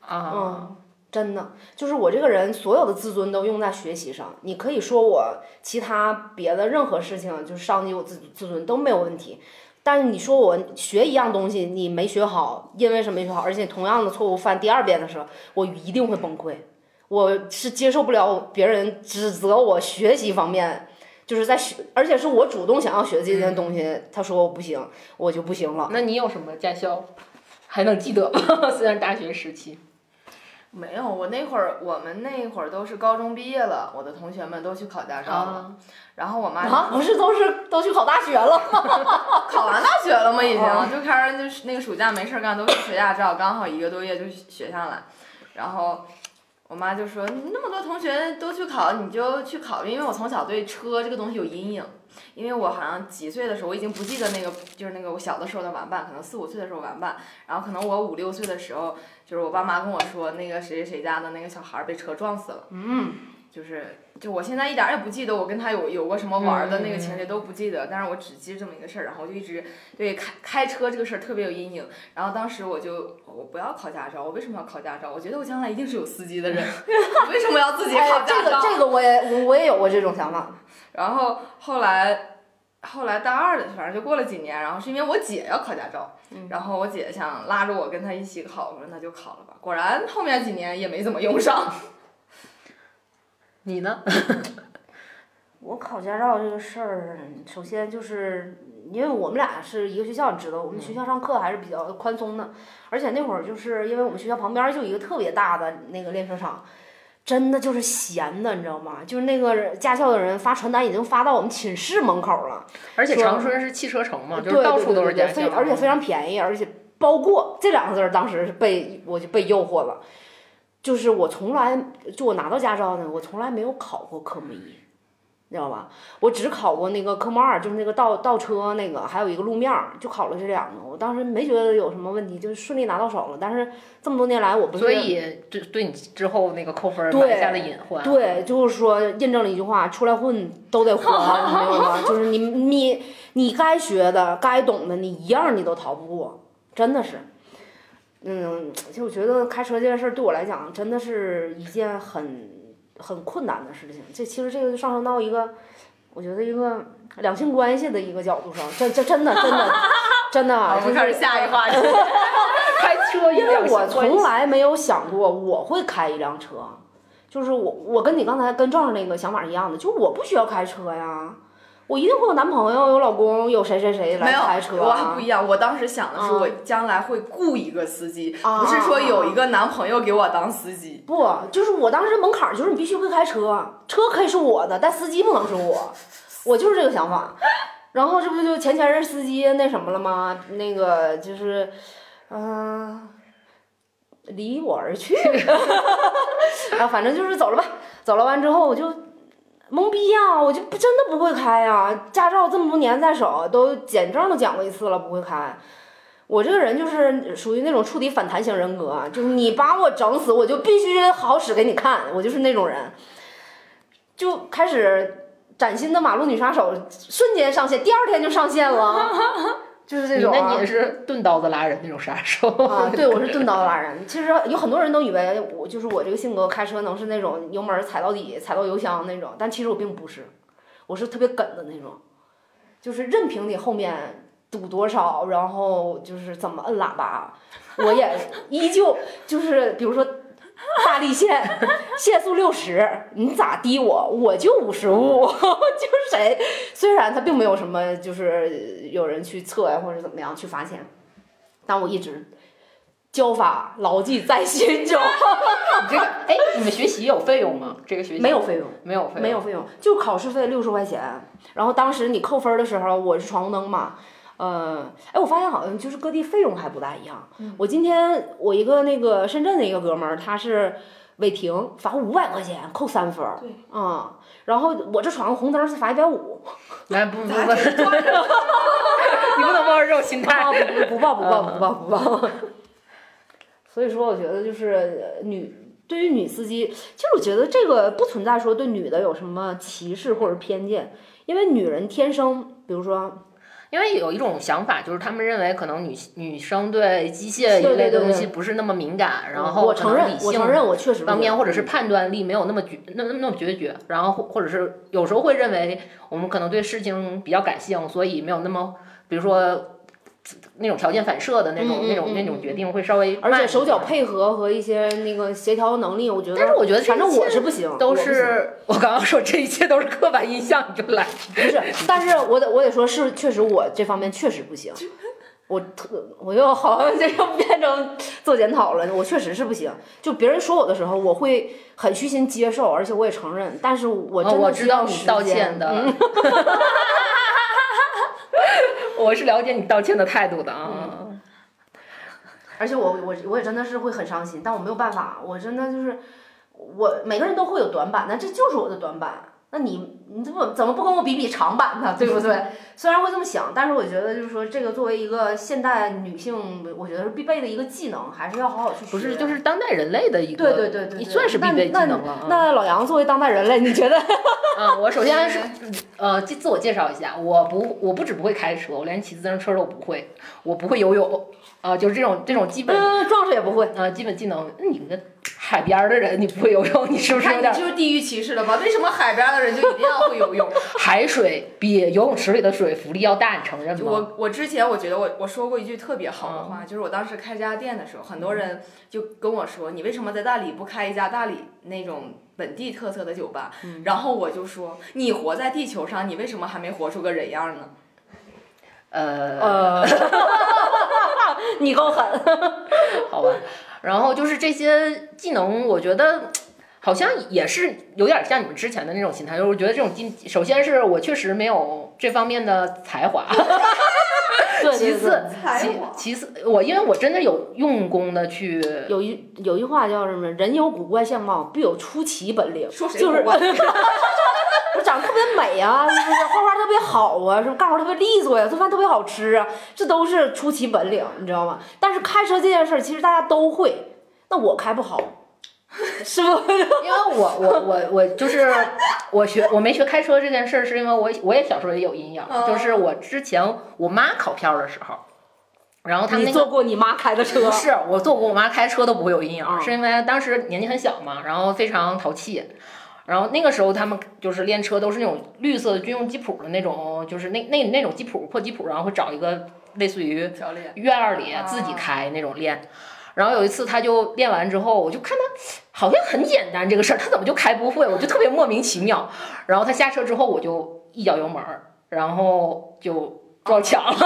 啊。嗯，真的，就是我这个人所有的自尊都用在学习上。你可以说我其他别的任何事情，就是伤及我自自尊都没有问题。但是你说我学一样东西你没学好，因为什么没学好？而且同样的错误犯第二遍的时候，我一定会崩溃。我是接受不了别人指责我学习方面，就是在学，而且是我主动想要学这件东西，他说我不行，我就不行了。那你有什么驾校还能记得吗？[LAUGHS] 虽然大学时期，没有，我那会儿我们那会儿都是高中毕业了，我的同学们都去考驾照了，啊然后我妈就啊，不是都是都去考大学了吗？[LAUGHS] 考完大学了吗？已经哦就开始就是那个暑假没事儿干，都去学驾照，刚好一个多月就学下来。然后我妈就说：“那么多同学都去考，你就去考虑。”因为我从小对车这个东西有阴影，因为我好像几岁的时候，我已经不记得那个就是那个我小的时候的玩伴，可能四五岁的时候玩伴，然后可能我五六岁的时候，就是我爸妈跟我说那个谁谁谁家的那个小孩儿被车撞死了。嗯，就是，就我现在一点儿也不记得我跟他有有过什么玩儿的那个情节都不记得，但是我只记得这么一个事儿，然后我就一直对开开车这个事儿特别有阴影。然后当时我就我不要考驾照，我为什么要考驾照？我觉得我将来一定是有司机的人，[LAUGHS] 我为什么要自己考哎，这驾照？个这个我也我我也有过这种想法。然后后来。后来大二的，反正就过了几年，然后是因为我姐要考驾照，然后我姐想拉着我跟她一起考，我说那就考了吧。果然后面几年也没怎么用上。你呢？[LAUGHS] 我考驾照这个事儿，首先就是因为我们俩是一个学校，你知道，我们学校上课还是比较宽松的，而且那会儿就是因为我们学校旁边就一个特别大的那个练车场，真的就是闲的，你知道吗？就是那个驾校的人发传单已经发到我们寝室门口了，而且说长春是汽车城嘛，就是到处都是驾校，非而且非常便宜，而且包过这两个字儿，当时是被我就被诱惑了。就是我从来就我拿到驾照呢，我从来没有考过科目一，你知道吧？我只考过那个科目二，就是那个倒倒车那个，还有一个路面儿，就考了这两个。我当时没觉得有什么问题，就是顺利拿到手了。但是这么多年来，我不是所以对对你之后那个扣分埋下了隐患。对，就是说印证了一句话：出来混都得还，你知道吗？就是你你你该学的、该懂的，你一样你都逃不过，真的是。嗯，其实我觉得开车这件事儿对我来讲，真的是一件很很困难的事情。这其实这个就上升到一个，我觉得一个两性关系的一个角度上，这这真的真的真的啊，我就是们开始下一话题。[LAUGHS] 开车因为我从来来没有想过我会开一辆车，就是我我跟你刚才跟壮壮那个想法是一样的，就我不需要开车呀，我一定会有男朋友、有老公、有谁谁谁来没有开车、我还不一样。我当时想的是，啊我将来会雇一个司机，啊不是说有一个男朋友给我当司机。不，就是我当时门槛就是你必须会开车，车可以是我的，但司机不能是我，我就是这个想法。然后这不就前前任司机那什么了吗？那个就是，嗯、离我而去，[LAUGHS] 啊，反正就是走了吧。走了完之后我就懵逼呀、我就不真的不会开呀、驾照这么多年在手，都检证都讲过一次了，不会开。我这个人就是属于那种触底反弹型人格，就是你把我整死，我就必须好使给你看，我就是那种人。就开始崭新的马路女杀手瞬间上线，第二天就上线了，[LAUGHS] 就是这种、啊。那你也是钝刀子拉人那种杀手啊，[LAUGHS] 对，我是钝刀子拉人。其实有很多人都以为我就是我这个性格开车能是那种油门踩到底、踩到油箱那种，但其实我并不是，我是特别梗的那种，就是任凭你后面堵多少，然后就是怎么摁喇叭，我也依旧就是比如说。大力线，[LAUGHS] 限速六十，你咋滴我，我就五十五，[LAUGHS] 就是谁，虽然他并没有什么，就是有人去测呀或者怎么样去罚钱，但我一直教法牢记在心中，[LAUGHS] 你这个，哎，你们学习有费用吗？这个学习？没有费用，没有费用，没有费用，就考试费六十块钱。然后当时你扣分的时候，我是闯红灯嘛，呃，哎，我发现好像就是各地费用还不大一样。我今天我一个那个深圳的一个哥们儿，他是违停罚五百块钱，扣三分儿，对，啊、然后我这闯个红灯是罚一百五，来不不不，[LAUGHS] 你不能抱着这种心态。啊不不不报不报不报不报。所以说，我觉得就是呃女对于女司机，其实我觉得这个不存在说对女的有什么歧视或者偏见，因为女人天生，比如说因为有一种想法，就是他们认为可能女女生对机械一类的东西不是那么敏感，然后我承认可能理，性我承认我确实方面，或者是判断力没有那么决那那那么决绝，然后或或者是有时候会认为我们可能对事情比较感性，所以没有那么，比如说那种条件反射的那种、那种那嗯种决定会稍微而且手脚配合和一些那个协调能力，我觉得，但是我觉得反正我是不行，都是我刚刚说这一切都是刻板印象就来，不是，但是我得我得说是，确实我这方面确实不行。[LAUGHS] 我特我又好像这又变成做检讨了，我确实是不行。就别人说我的时候，我会很虚心接受，而且我也承认。但是我真哦我的需要知道你道歉的嗯，[LAUGHS] 我是了解你道歉的态度的啊。而且我我我也真的是会很伤心，但我没有办法，我真的就是我每个人都会有短板，那这就是我的短板。那你你怎么怎么不跟我比比长板呢？[LAUGHS] 对不对？虽然会这么想，但是我觉得就是说，这个作为一个现代女性，我觉得是必备的一个技能，还是要好好去学。不是，就是当代人类的一个，对对对对，对你算是必备技那能了啊。那老杨作为当代人类，你觉得？嗯，我首先是呃自自我介绍一下，我不我不只不会开车，我连骑自行车都不会，我不会游泳，啊、就是这种这种基本嗯，壮士也不会。呃基本技能。那你个海边儿的人，你不会游泳，你是不是有点你就是地域歧视了吧？为什么海边的人就一定要会游泳？[LAUGHS] 海水比游泳池里的水浮力要大？你承认吗？我我之前我觉得我我说过一句特别好的话，就是我当时开这家店的时候，很多人就跟我说，你为什么在大理不开一家大理那种本地特色的酒吧？然后我就说，你活在地球上，你为什么还没活出个人样呢？呃呃 [LAUGHS] [LAUGHS] 你够狠。[LAUGHS] 好吧，然后就是这些技能，我觉得好像也是有点像你们之前的那种心态，就是我觉得这种技，首先是我确实没有这方面的才华，[LAUGHS] 其次对，其才华其次我因为我真的有用功的去，有一有一句话叫什么？人有古怪相貌，必有出奇本领。说谁就是古怪我 [LAUGHS] 长得特别美啊，是不是？画画特别好啊，是不是？干活特别利索呀，做饭特别好吃啊，这都是出奇本领，你知道吗？但是开车这件事儿，其实大家都会，那我开不好，[LAUGHS] 是不？因为我我我我就是我学我没学开车这件事儿，是因为我我也小时候也有阴影，哦就是我之前我妈考票的时候，然后他们你那个坐过你妈开的车不？是，我坐过我妈开车都不会有阴影，啊是因为当时年纪很小嘛，然后非常淘气。然后那个时候他们就是练车都是那种绿色的军用吉普的那种，就是那那那种吉普破吉普，然后会找一个类似于，院儿里啊自己开那种练。然后有一次他就练完之后，我就看他好像很简单这个事儿，他怎么就开不会？我就特别莫名其妙。然后他下车之后，我就一脚油门儿，然后就撞墙了，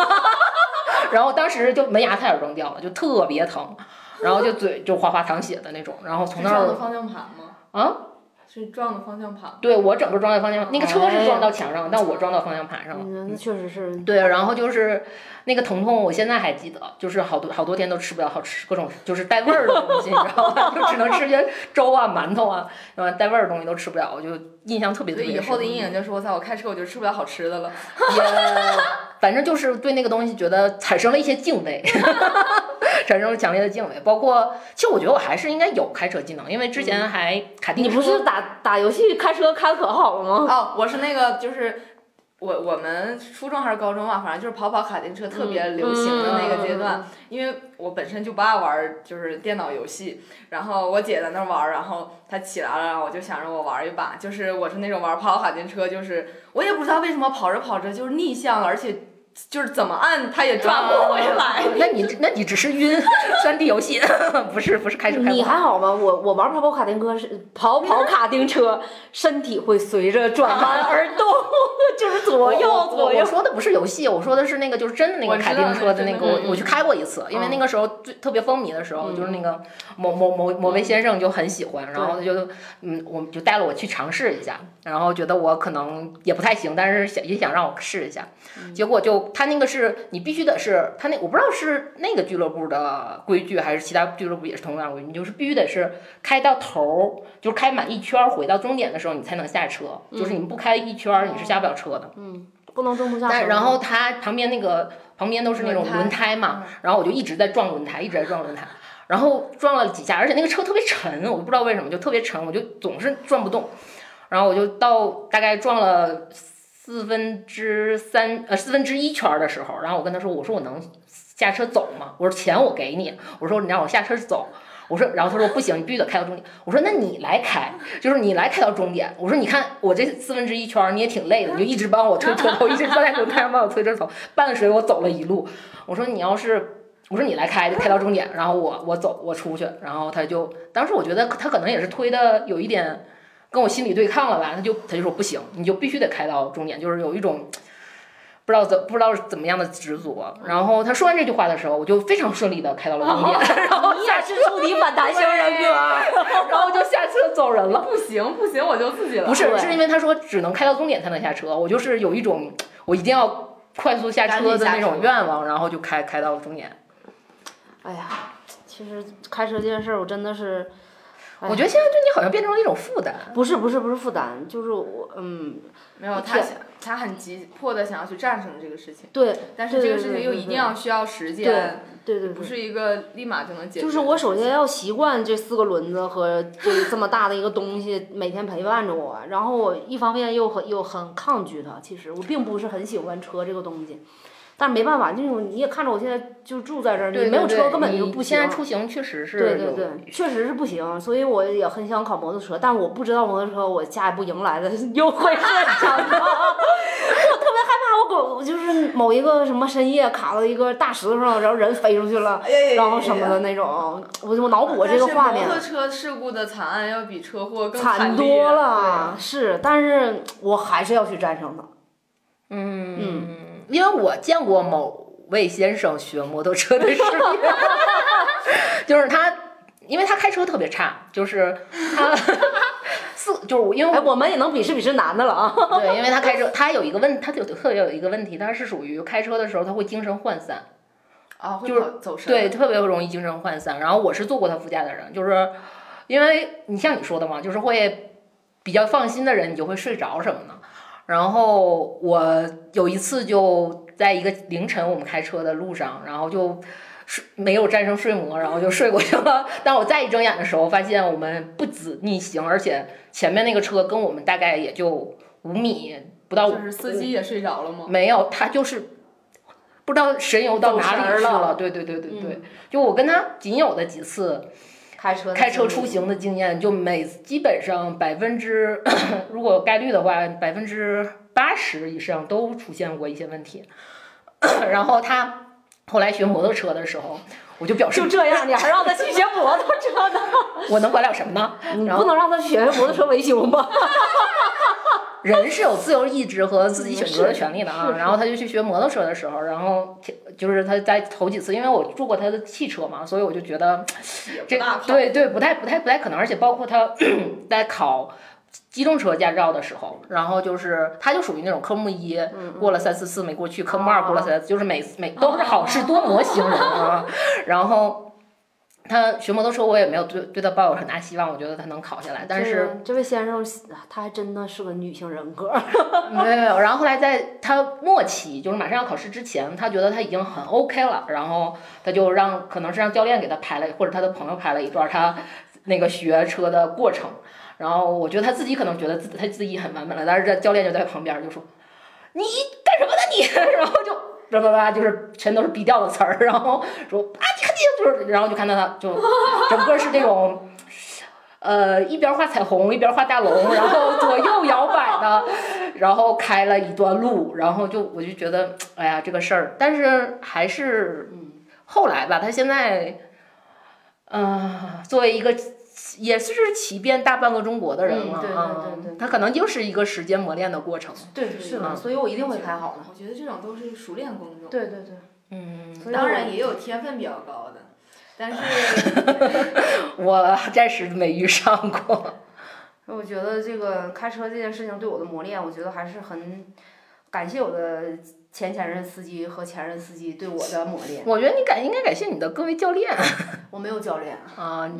[LAUGHS] 然后当时就门牙差点撞掉了，就特别疼，然后就嘴就哗哗淌血的那种，然后从那儿撞的方向盘吗？啊，是撞的方向盘。对我整个撞在方向，那个车是哎撞到墙上，但我撞到方向盘上了。嗯，那确实是。对，然后就是那个疼痛，我现在还记得，就是好多好多天都吃不了好吃各种就是带味儿的东西，你知道吧？[LAUGHS] 就只能吃些粥啊、馒头啊，然后带味儿的东西都吃不了，我就印象特别深。以后的阴影就是我操，我开车我就吃不了好吃的了。[LAUGHS] 也，反正就是对那个东西觉得产生了一些敬畏，[LAUGHS] 产生了强烈的敬畏。包括，其实我觉得我还是应该有开车技能，因为之前还卡丁车。你不是打打游戏开车开可好了吗？哦，我是那个就是。我我们初中还是高中嘛，反正就是跑跑卡丁车特别流行的那个阶段，因为我本身就不爱玩就是电脑游戏，然后我姐在那玩，然后她起来了，然后我就想着我玩一把，就是我是那种玩跑跑卡丁车，就是我也不知道为什么跑着跑着就是逆向了，而且就是怎么按它也转不回来。那你那你只是晕三 D 游戏，不是不是开车开你还好吗？我我玩跑跑卡丁车是跑跑卡丁车，身体会随着转弯而动，[LAUGHS] 就是左右左右。我。说的不是游戏，我说的是那个就是真的那个卡丁车的那个，我我去开过一次，因为那个时候最特别风靡的时候，就是那个某某某某位先生就很喜欢，然后他就嗯，我们就带了我去尝试一下，然后觉得我可能也不太行，但是想也想让我试一下，结果就他那个是你必须得是他那我不知道是那个俱乐部的规矩还是其他俱乐部也是同样规矩，你就是必须得是开到头儿，就是开满一圈回到终点的时候你才能下车，就是你不开一圈儿你是下不了车的。嗯。不能中途下车。但然后他旁边那个旁边都是那种轮胎嘛，然后我就一直在撞轮胎，一直在撞轮胎，然后撞了几下，而且那个车特别沉，我就不知道为什么就特别沉，我就总是转不动，然后我就到大概撞了四分之三呃四分之一圈儿的时候，然后我跟他说，我说我能下车走吗？我说钱我给你，我说你让我下车走。我说，然后他说不行，你必须得开到终点。我说那你来开，就是你来开到终点。我说你看我这四分之一圈儿你也挺累的，[LAUGHS] 你就一直帮我推车头，一直坐在轮胎上帮我推车头，伴随我走了一路。我说你要是，我说你来开，就开到终点，然后我我走我出去，然后他就当时我觉得他可能也是推的有一点跟我心理对抗了吧，他就他就说不行，你就必须得开到终点，就是有一种。不知道怎不知道是怎么样的执着，然后他说完这句话的时候，我就非常顺利的开到了终点，然后你也是触底反弹型人格。然后就下车走人了。[LAUGHS] 不行不行，我就自己了。不是，是因为他说只能开到终点才能下车，我就是有一种我一定要快速下车的那种愿望，然后就开开到了终点。哎呀，其实开车这件事儿，我真的是，哎我觉得现在对你好像变成了一种负担。不是不是不是负担，就是我嗯，没有，他想他很急迫的想要去战胜这个事情，对但是这个事情又一定要需要时间，对对对，不是一个立马就能解决。就是我首先要习惯这四个轮子和这这么大的一个东西每天陪伴着我，然后我一方面又很又很抗拒它。其实我并不是很喜欢车这个东西，但是没办法，那种你也看着我现在就住在这儿，你没有车根本就不行现。在出行确实是对对对，确实是不行，所以我也很想考摩托车，但我不知道摩托车我下一步迎来的 [LAUGHS] 又会是什么。[LAUGHS] 我特别害怕，我狗就是某一个什么深夜卡到一个大石头上，然后人飞出去了，然后什么的那种，我我脑补这个画面摩。托车事故的惨案要比车祸更惨多了，是，但是我还是要去战胜它。嗯，因为我见过某位先生学摩托车的视频，就是他，因为他开车特别差，就是他 [LAUGHS] 四，就是因为哎，我我们也能鄙视鄙视男的了啊！对，因为他开车，他有一个问，他有特别有一个问题，他是属于开车的时候他会精神涣散，啊，会就是走神。对，特别容易精神涣散。然后我是坐过他副驾的人，就是因为你像你说的嘛，就是会比较放心的人，你就会睡着什么的。然后我有一次就在一个凌晨我们开车的路上，然后就睡没有战胜睡魔，然后就睡过去了。[LAUGHS] 但我再一睁眼的时候，发现我们不止逆行，而且前面那个车跟我们大概也就五米不到，就是司机也睡着了吗？没有，他就是不知道神游到哪里去了。对对对对对，就我跟他仅有的几次开车开车出行的经验，就每基本上百分之，如果有概率的话，百分之八十以上都出现过一些问题。然后他后来学摩托车的时候，我就表示就这样，你还让他去学摩托车呢？[LAUGHS] 我能管了什么呢？你不能让他去学摩托车维修吗？[LAUGHS] 人是有自由意志和自己选择的权利的啊。然后他就去学摩托车的时候，然后就是他在头几次，因为我住过他的汽车嘛，所以我就觉得这对对不太不太不太可能，而且包括他在考。机动车驾照的时候，然后就是他就属于那种科目一过了三四次没过去，科目二过了三，就是每每都是好事 [LAUGHS] 多磨型人啊。然后他学摩托车，我也没有对对他抱有很大希望，我觉得他能考下来。但是这位先生他还真的是个女性人格。[LAUGHS] 没有没有，然后后来在他末期，就是马上要考试之前，他觉得他已经很 OK 了，然后他就让可能是让教练给他拍了，或者他的朋友拍了一段他那个学车的过程。然后我觉得他自己可能觉得自他自己很完美了，但是这教练就在旁边就说：“你干什么呢你？” [LAUGHS] 然后就叭叭叭，就是全都是逼调的词儿，然后说啊你看你就是，然后就看到他就整个是那种，呃一边画彩虹一边画大龙，然后左右摇摆的，然后开了一段路，然后就我就觉得哎呀这个事儿，但是还是嗯后来吧，他现在，嗯，作为一个。也是骑遍大半个中国的人了啊，他可能就是一个时间磨练的过程。对，是的，所以我一定会开好的。我觉得这种都是熟练工种。对对对。嗯。当然也有天分比较高的，但是 [LAUGHS] 我暂时没遇上过。[LAUGHS] 我觉得这个开车这件事情对我的磨练，我觉得还是很感谢我的。前前任司机和前任司机对我的磨练，我觉得你感应该感谢你的各位教练。我没有教练啊，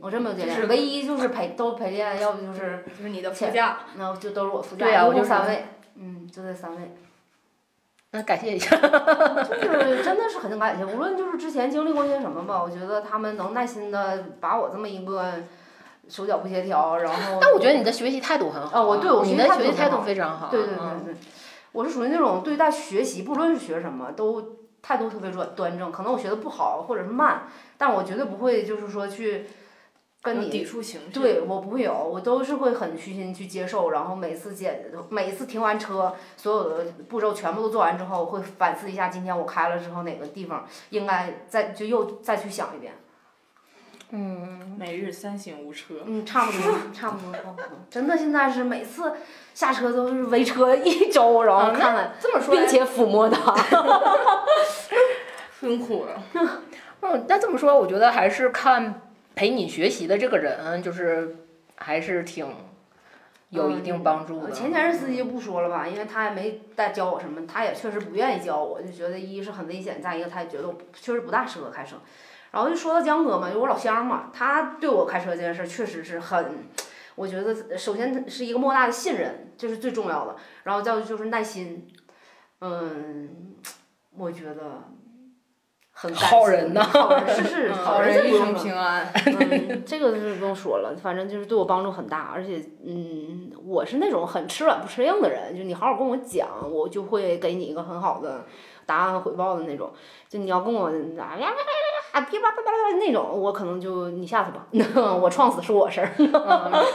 我真没有教练，唯一就是陪都陪练，要不就是就是你的副驾，那就都是我副驾，对呀，我就三位，嗯，就这三位。那感谢一下。[LAUGHS] 就是真的是很感谢，无论就是之前经历过些什么吧，我觉得他们能耐心的把我这么一个手脚不协调，然后。但我觉得你的学习态度很好。啊，我对我你的学习态度非常好。对对对对。我是属于那种对待学习，不论是学什么，都态度特别端端正。可能我学的不好，或者是慢，但我绝对不会就是说去跟你抵触情绪。对我不会有，我都是会很虚心去接受。然后每次检，每一次停完车，所有的步骤全部都做完之后，会反思一下今天我开了之后哪个地方应该再就又再去想一遍。嗯，每日三省吾车。嗯，差不多，差不多，差不多。真的，现在是每次下车都是围车一周，然后看看，并且抚摸它。[LAUGHS] 辛苦了。[LAUGHS] 嗯，那这么说，我觉得还是看陪你学习的这个人，就是还是挺有一定帮助的。前前任司机就不说了吧，因为他也没带教我什么，他也确实不愿意教我，就觉得一是很危险，再一个他也觉得我确实不大适合开车。然后就说到江哥嘛，就我老乡嘛，他对我开车这件事确实是很，我觉得首先是一个莫大的信任，这是最重要的。然后再就是耐心，嗯，我觉得很好人呐，好人是是 [LAUGHS] 好人一生平安。嗯，[LAUGHS] 这个是不用说了，反正就是对我帮助很大，而且嗯，我是那种很吃软不吃硬的人，就你好好跟我讲，我就会给你一个很好的答案和回报的那种。就你要跟我呀呀呀啊噼啪啪啪啪那种，我可能就你下去吧，[LAUGHS] 我撞死是我事儿。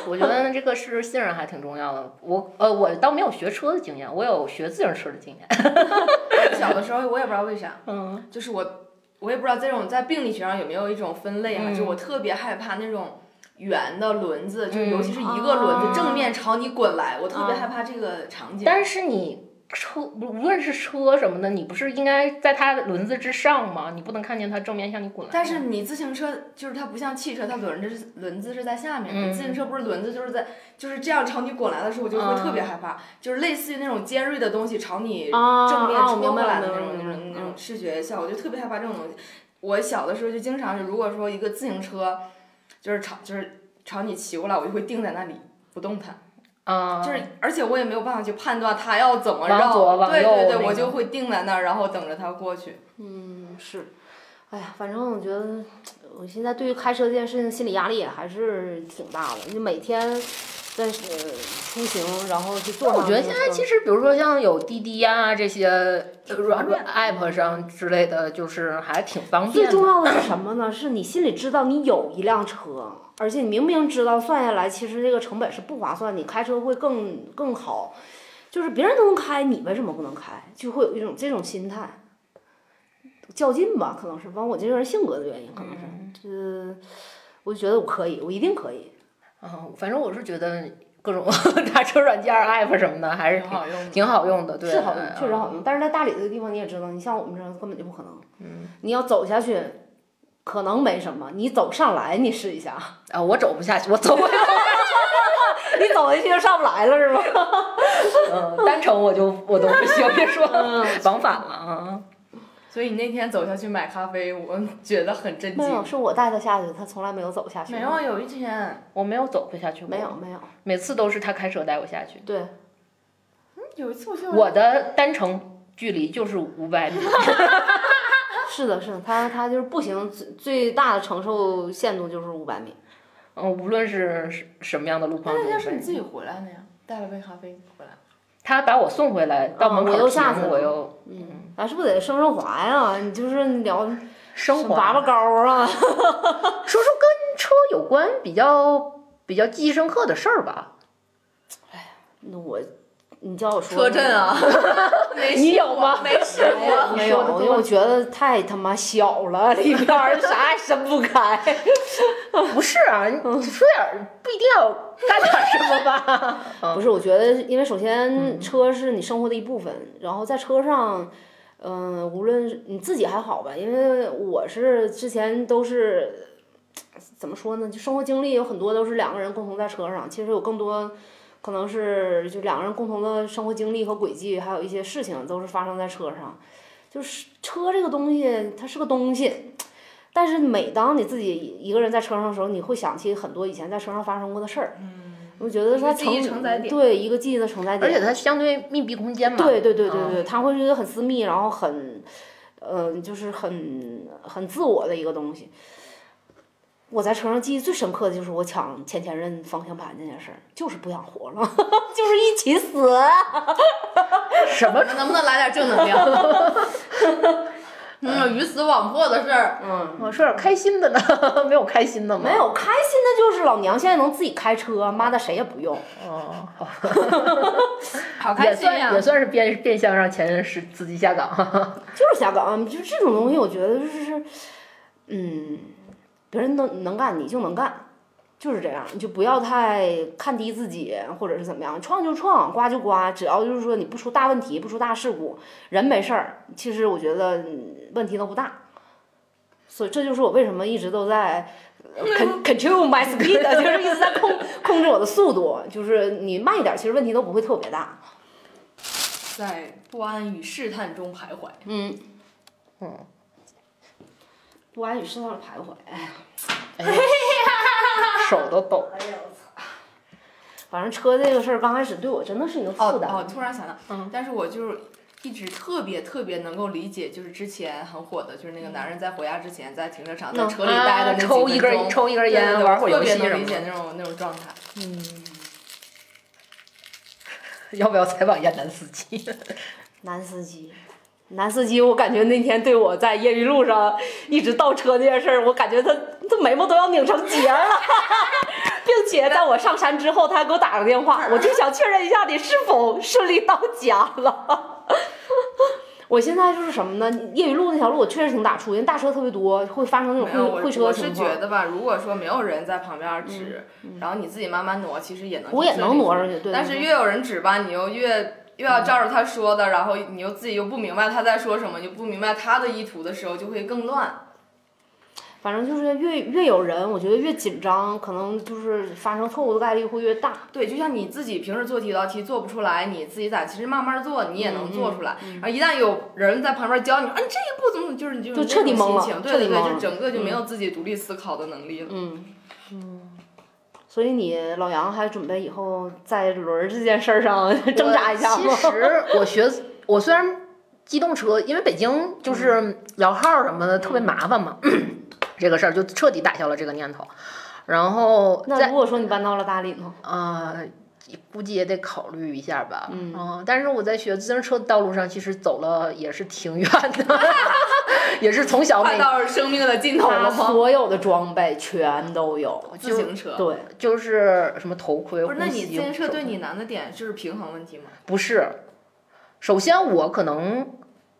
我觉得这个是信任还挺重要的。我呃，我倒没有学车的经验，我有学自行车的经验。[LAUGHS] 小的时候我也不知道为啥，嗯，就是我我也不知道这种在病理学上有没有一种分类啊，就我特别害怕那种圆的轮子，就尤其是一个轮子正面朝你滚来，我特别害怕这个场景。但是你。车无论是车什么的，你不是应该在它轮子之上吗？你不能看见它正面向你滚来。但是你自行车就是它不像汽车，它轮子是轮子是在下面。自行车不是轮子就是在就是这样朝你滚来的时候，我就会特别害怕，就是类似于那种尖锐的东西朝你正面冲过来的那种那种那种视觉效果，就特别害怕这种东西。我小的时候就经常是，如果说一个自行车就是朝就是朝你骑过来，我就会定在那里不动弹。啊，就是，而且我也没有办法去判断他要怎么绕，对对对，我就会定在那儿，然后等着他过去。嗯，是，哎呀，反正我觉得，我现在对于开车这件事情心理压力也还是挺大的，就每天。在出行，然后去做。我觉得现在其实，比如说像有滴滴呀这些软软 app 上之类的，就是还挺方便。最重要的是什么呢？是你心里知道你有一辆车，而且你明明知道算下来其实这个成本是不划算，你开车会更更好。就是别人都能开，你为什么不能开？就会有一种这种心态，较劲吧，可能是，完我这个人性格的原因，可能是，这我就觉得我可以，我一定可以。嗯，反正我是觉得各种 [LAUGHS] 打车软件、app 什么的，还是挺好用的。挺好用的，对，是好用，确实好用。但是在大理这个地方你也知道，你像我们这根本就不可能。嗯。你要走下去，可能没什么；你走上来，你试一下。啊，我走不下去，我走不了。[LAUGHS] 你走下去就上不来了是吗？嗯，单程我就我都不行，别说往返了啊。所以你那天走下去买咖啡，我觉得很震惊。没有，是我带他下去，他从来没有走下去。没有，有一天我没有走下去。没有，没有。每次都是他开车带我下去。对。嗯，有一次我就。我的单程距离就是五百米。[LAUGHS] 是的，是的，他他就是步行最最大的承受限度就是五百米。嗯，无论是什么样的路况。那天是你自己回来的呀？带了杯咖啡回来。他把我送回来，到门口我又下去我又，嗯，咱是不是得升升华呀？你就是聊升拔拔高啊，[LAUGHS] 说说跟车有关比较比较记忆深刻的事儿吧。哎呀，那我。你叫我说车震啊？[LAUGHS] [LAUGHS] 你有吗？没试过，[LAUGHS] 没有，因为我觉得太他妈小了，里边啥也伸不开。不是啊，你说点不一定要干点什么吧？不是，我觉得，因为首先车是你生活的一部分，然后在车上，嗯，无论你自己还好吧，因为我是之前都是怎么说呢？就生活经历有很多都是两个人共同在车上，其实有更多。可能是就两个人共同的生活经历和轨迹，还有一些事情都是发生在车上。就是车这个东西，它是个东西，但是每当你自己一个人在车上的时候，你会想起很多以前在车上发生过的事儿。嗯。我觉得它承对一个记忆的承载点。而且它相对密闭空间嘛。对对对对对，它会是一个很私密，然后很，嗯，就是很很自我的一个东西。我在车上记忆最深刻的就是我抢前前任方向盘这件事儿，就是不想活了，[LAUGHS] 就是一起死。什么？能不能来点正能量？[LAUGHS] 嗯，鱼死网破的事儿。嗯，我说点开心的呢，[LAUGHS] 没有开心的吗？没有开心的，就是老娘现在能自己开车，妈的谁也不用。哦，好。好开心呀！也算是变变相让前任是自己下岗。就是下岗，就这种东西，我觉得就是，嗯。别人能能干，你就能干，就是这样，你就不要太看低自己，或者是怎么样，创就创，刮就刮，只要就是说你不出大问题，不出大事故，人没事儿，其实我觉得问题都不大。所以这就是我为什么一直都在 control my speed，就是一直在控控制我的速度，就是你慢一点，其实问题都不会特别大。在不安与试探中徘徊。嗯。嗯。不安于世上的徘徊，哎呀，手都抖。哎呀我操！反正车这个事儿刚开始对我真的是一个负担。哦哦，突然想到，嗯，但是我就是一直特别特别能够理解，就是之前很火的，就是那个男人在回家之前在停车场在车里待的那几抽一根抽一根烟玩会儿游戏特别能理解那种那种状态。嗯。[LAUGHS] 要不要采访一下男司机？男司机。男司机，我感觉那天对我在业余路上一直倒车这件事儿，我感觉他他眉毛都要拧成结了，[LAUGHS] 并且在我上山之后，他还给我打个电话，我就想确认一下你是否顺利到家了。[LAUGHS] 我现在就是什么呢？业余路那条路我确实挺打怵，因为大车特别多，会发生那种会会车情况。我是觉得吧，如果说没有人在旁边指，然后你自己慢慢挪，其实也能。我也能挪上去，对。但是越有人指吧，你又越。又要照着他说的，然后你又自己又不明白他在说什么，你不明白他的意图的时候，就会更乱。反正就是越越有人，我觉得越紧张，可能就是发生错误的概率会越大。对，就像你自己平时做几道题做不出来，你自己咋其实慢慢做你也能做出来。然后一旦有人在旁边教你，啊，你这一步怎么就是你就彻底懵了，对对对，就整个就没有自己独立思考的能力了。嗯嗯。所以你老杨还准备以后在轮儿这件事儿上挣扎一下吗？其实我学，我虽然机动车，因为北京就是摇号什么的特别麻烦嘛，这个事儿就彻底打消了这个念头。然后那如果说你搬到了大理呢？啊。估计也得考虑一下吧，嗯，但是我在学自行车的道路上，其实走了也是挺远的，[LAUGHS] 也是从小快到生命的尽头了吗？所有的装备全都有，自行车对，就是什么头盔、不是，那你自行车对你难的点就是平衡问题吗？不是，首先我可能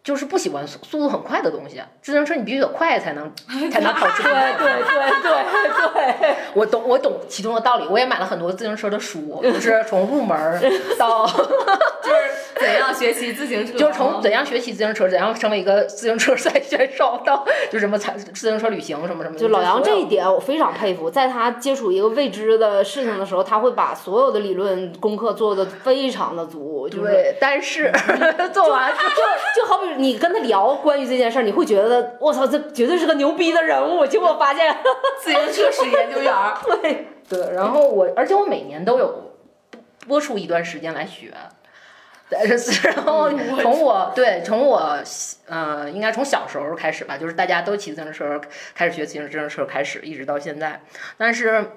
就是不喜欢速速度很快的东西，自行车你必须得快才能 [LAUGHS] 才能跑出去。对对对对对，我懂我懂其中的道理，我也买了很多自行车的书，就是从入门 [LAUGHS] 到 [LAUGHS] 就是怎样学习自行车，就是从怎样学习自行车，怎样成为一个自行车赛选手，到就什么自行车旅行什么什么。就老杨这一点我非常佩服，在他接触一个未知的事情的时候，他会把所有的理论功课做的非常的足。对，但是做完就就好比。你跟他聊关于这件事儿，你会觉得我操，这绝对是个牛逼的人物。结果发现 [LAUGHS] 自行车史研究员儿，[LAUGHS] 对对。然后我，而且我每年都有播出一段时间来学。但是，然后从我对从我呃，应该从小时候开始吧，就是大家都骑自行车开始学自行车开始，一直到现在。但是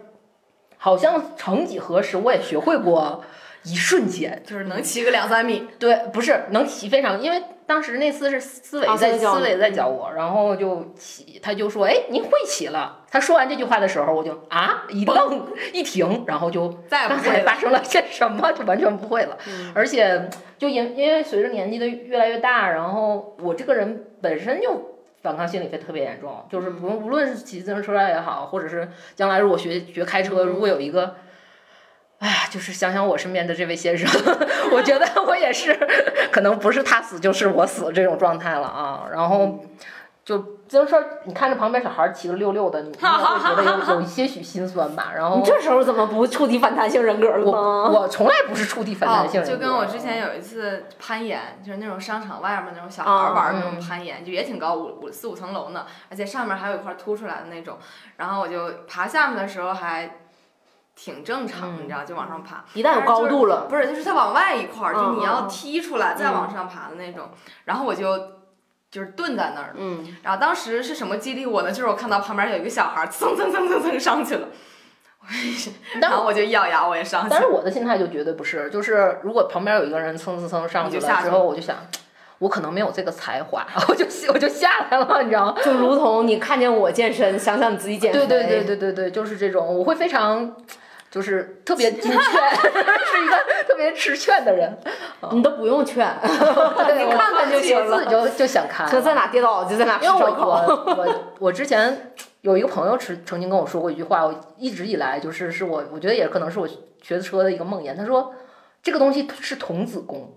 好像曾几何时，我也学会过。一瞬间就是能骑个两三米，对，不是能骑非常，因为当时那次是思维在思维在教我，然后就骑，他就说，哎，您会骑了。他说完这句话的时候，我就啊一愣一停，然后就再刚才发生了些什么，就完全不会了。而且就因因为随着年纪的越来越大，然后我这个人本身就反抗心理会特别严重，就是不无论是骑自行车也好，或者是将来如果学学开车，如果有一个。哎呀，就是想想我身边的这位先生，[LAUGHS] 我觉得我也是，可能不是他死就是我死这种状态了啊。然后就自行车，你看着旁边小孩骑个溜溜的，你会觉得有有一些许心酸吧。然后你这时候怎么不触底反弹性人格了吗？我从来不是触底反弹性人格。就跟我之前有一次攀岩，就是那种商场外面那种小孩玩那种攀岩，就也挺高，五五四五层楼呢，而且上面还有一块凸出来的那种。然后我就爬下面的时候还。挺正常，你知道，就往上爬。一旦有高度了，不是，就是它往外一块儿，就你要踢出来再往上爬的那种。然后我就就是蹲在那儿。嗯。然后当时是什么激励我呢？就是我看到旁边有一个小孩蹭蹭蹭蹭蹭上去了，[LAUGHS] 然后我就一咬牙，我也上去。但是我的心态就绝对不是，就是如果旁边有一个人蹭蹭蹭上去了之后，我就想，我可能没有这个才华，[LAUGHS] 我就我就下来了，你知道吗？[LAUGHS] 就如同你看见我健身，想想你自己减肥。对对对对对对，就是这种，我会非常。就是特别听劝，[LAUGHS] 是一个特别吃劝的人，你都不用劝，[LAUGHS] 你看看就行了，就就想看，就在哪跌倒就在哪因为我我我我之前有一个朋友曾曾经跟我说过一句话，我一直以来就是是我我觉得也可能是我学车的一个梦魇。他说这个东西是童子功，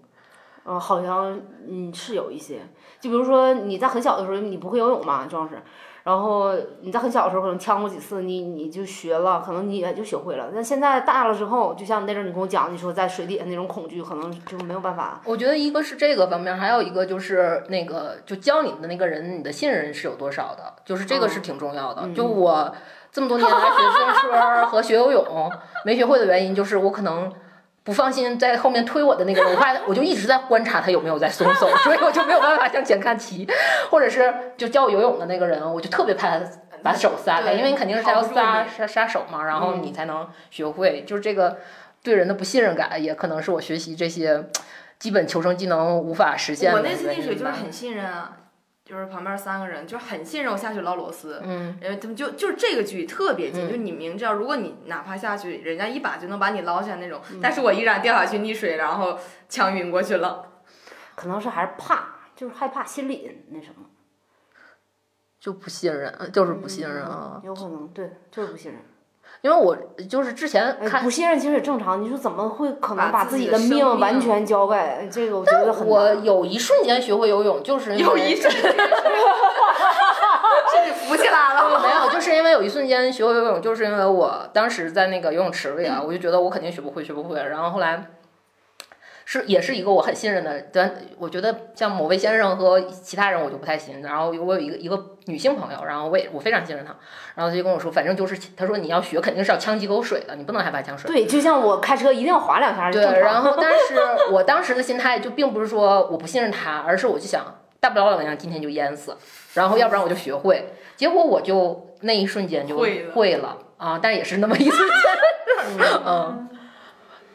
嗯，好像嗯是有一些，就比如说你在很小的时候你不会游泳嘛，庄老师。然后你在很小的时候可能呛过几次，你你就学了，可能你也就学会了。但现在大了之后，就像那阵你跟我讲，你说在水底下那种恐惧，可能就没有办法。我觉得一个是这个方面，还有一个就是那个就教你的那个人，你的信任是有多少的，就是这个是挺重要的。就我这么多年来学自行车和学游泳没学会的原因，就是我可能。不放心在后面推我的那个人，我怕 [LAUGHS] 我就一直在观察他有没有在松手，[LAUGHS] 所以我就没有办法向前看齐，或者是就教我游泳的那个人，我就特别怕他把手撒开，因为你肯定是他要撒撒撒手嘛，然后你才能学会，就是这个对人的不信任感，也可能是我学习这些基本求生技能无法实现的我那次溺水就是很信任啊。就是旁边三个人就很信任我下去捞螺丝，嗯，因为他们就就是这个距离特别近，就你明知道，如果你哪怕下去，人家一把就能把你捞下那种，但是我依然掉下去溺水，然后呛晕过去了。可能是还是怕，就是害怕，心里那什么，就不信任，就是不信任啊。有可能，对，就是不信任。因为我就是之前看不信任其实也正常，你说怎么会可能把自己的命完全交给这个？我觉得很我有一瞬间学会游泳，就是有一瞬间，[LAUGHS] 是你浮起来了？没有，就是因为有一瞬间学会游泳，就是因为我当时在那个游泳池里啊，我就觉得我肯定学不会，学不会。然后后来。是，也是一个我很信任的，但我觉得像某位先生和其他人我就不太信。然后我有一个一个女性朋友，然后我也我非常信任她，然后她就跟我说，反正就是，她说你要学肯定是要呛几口水的，你不能害怕呛水。对，就像我开车一定要划两下。对，然后 [LAUGHS] 但是我当时的心态就并不是说我不信任她，而是我就想大不了怎样，今天就淹死，然后要不然我就学会。结果我就那一瞬间就会了啊，但也是那么一瞬间，[LAUGHS] 嗯。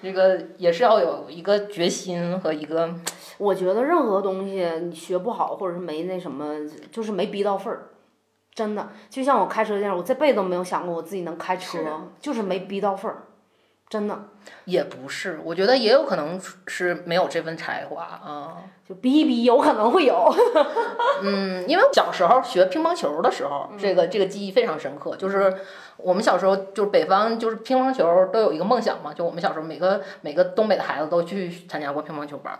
这个也是要有一个决心和一个，[TSK] 我觉得任何东西你学不好或者是没那什么，就是没逼到份儿，真的。就像我开车这样，我这辈子都没有想过我自己能开车，就是没逼到份儿。真的。也不是，我觉得也有可能是没有这份才华啊，就逼一逼有可能会有。[LAUGHS] 嗯，因为小时候学乒乓球的时候，这个这个记忆非常深刻。就是我们小时候，就是北方，就是乒乓球都有一个梦想嘛。就我们小时候，每个每个东北的孩子都去参加过乒乓球班。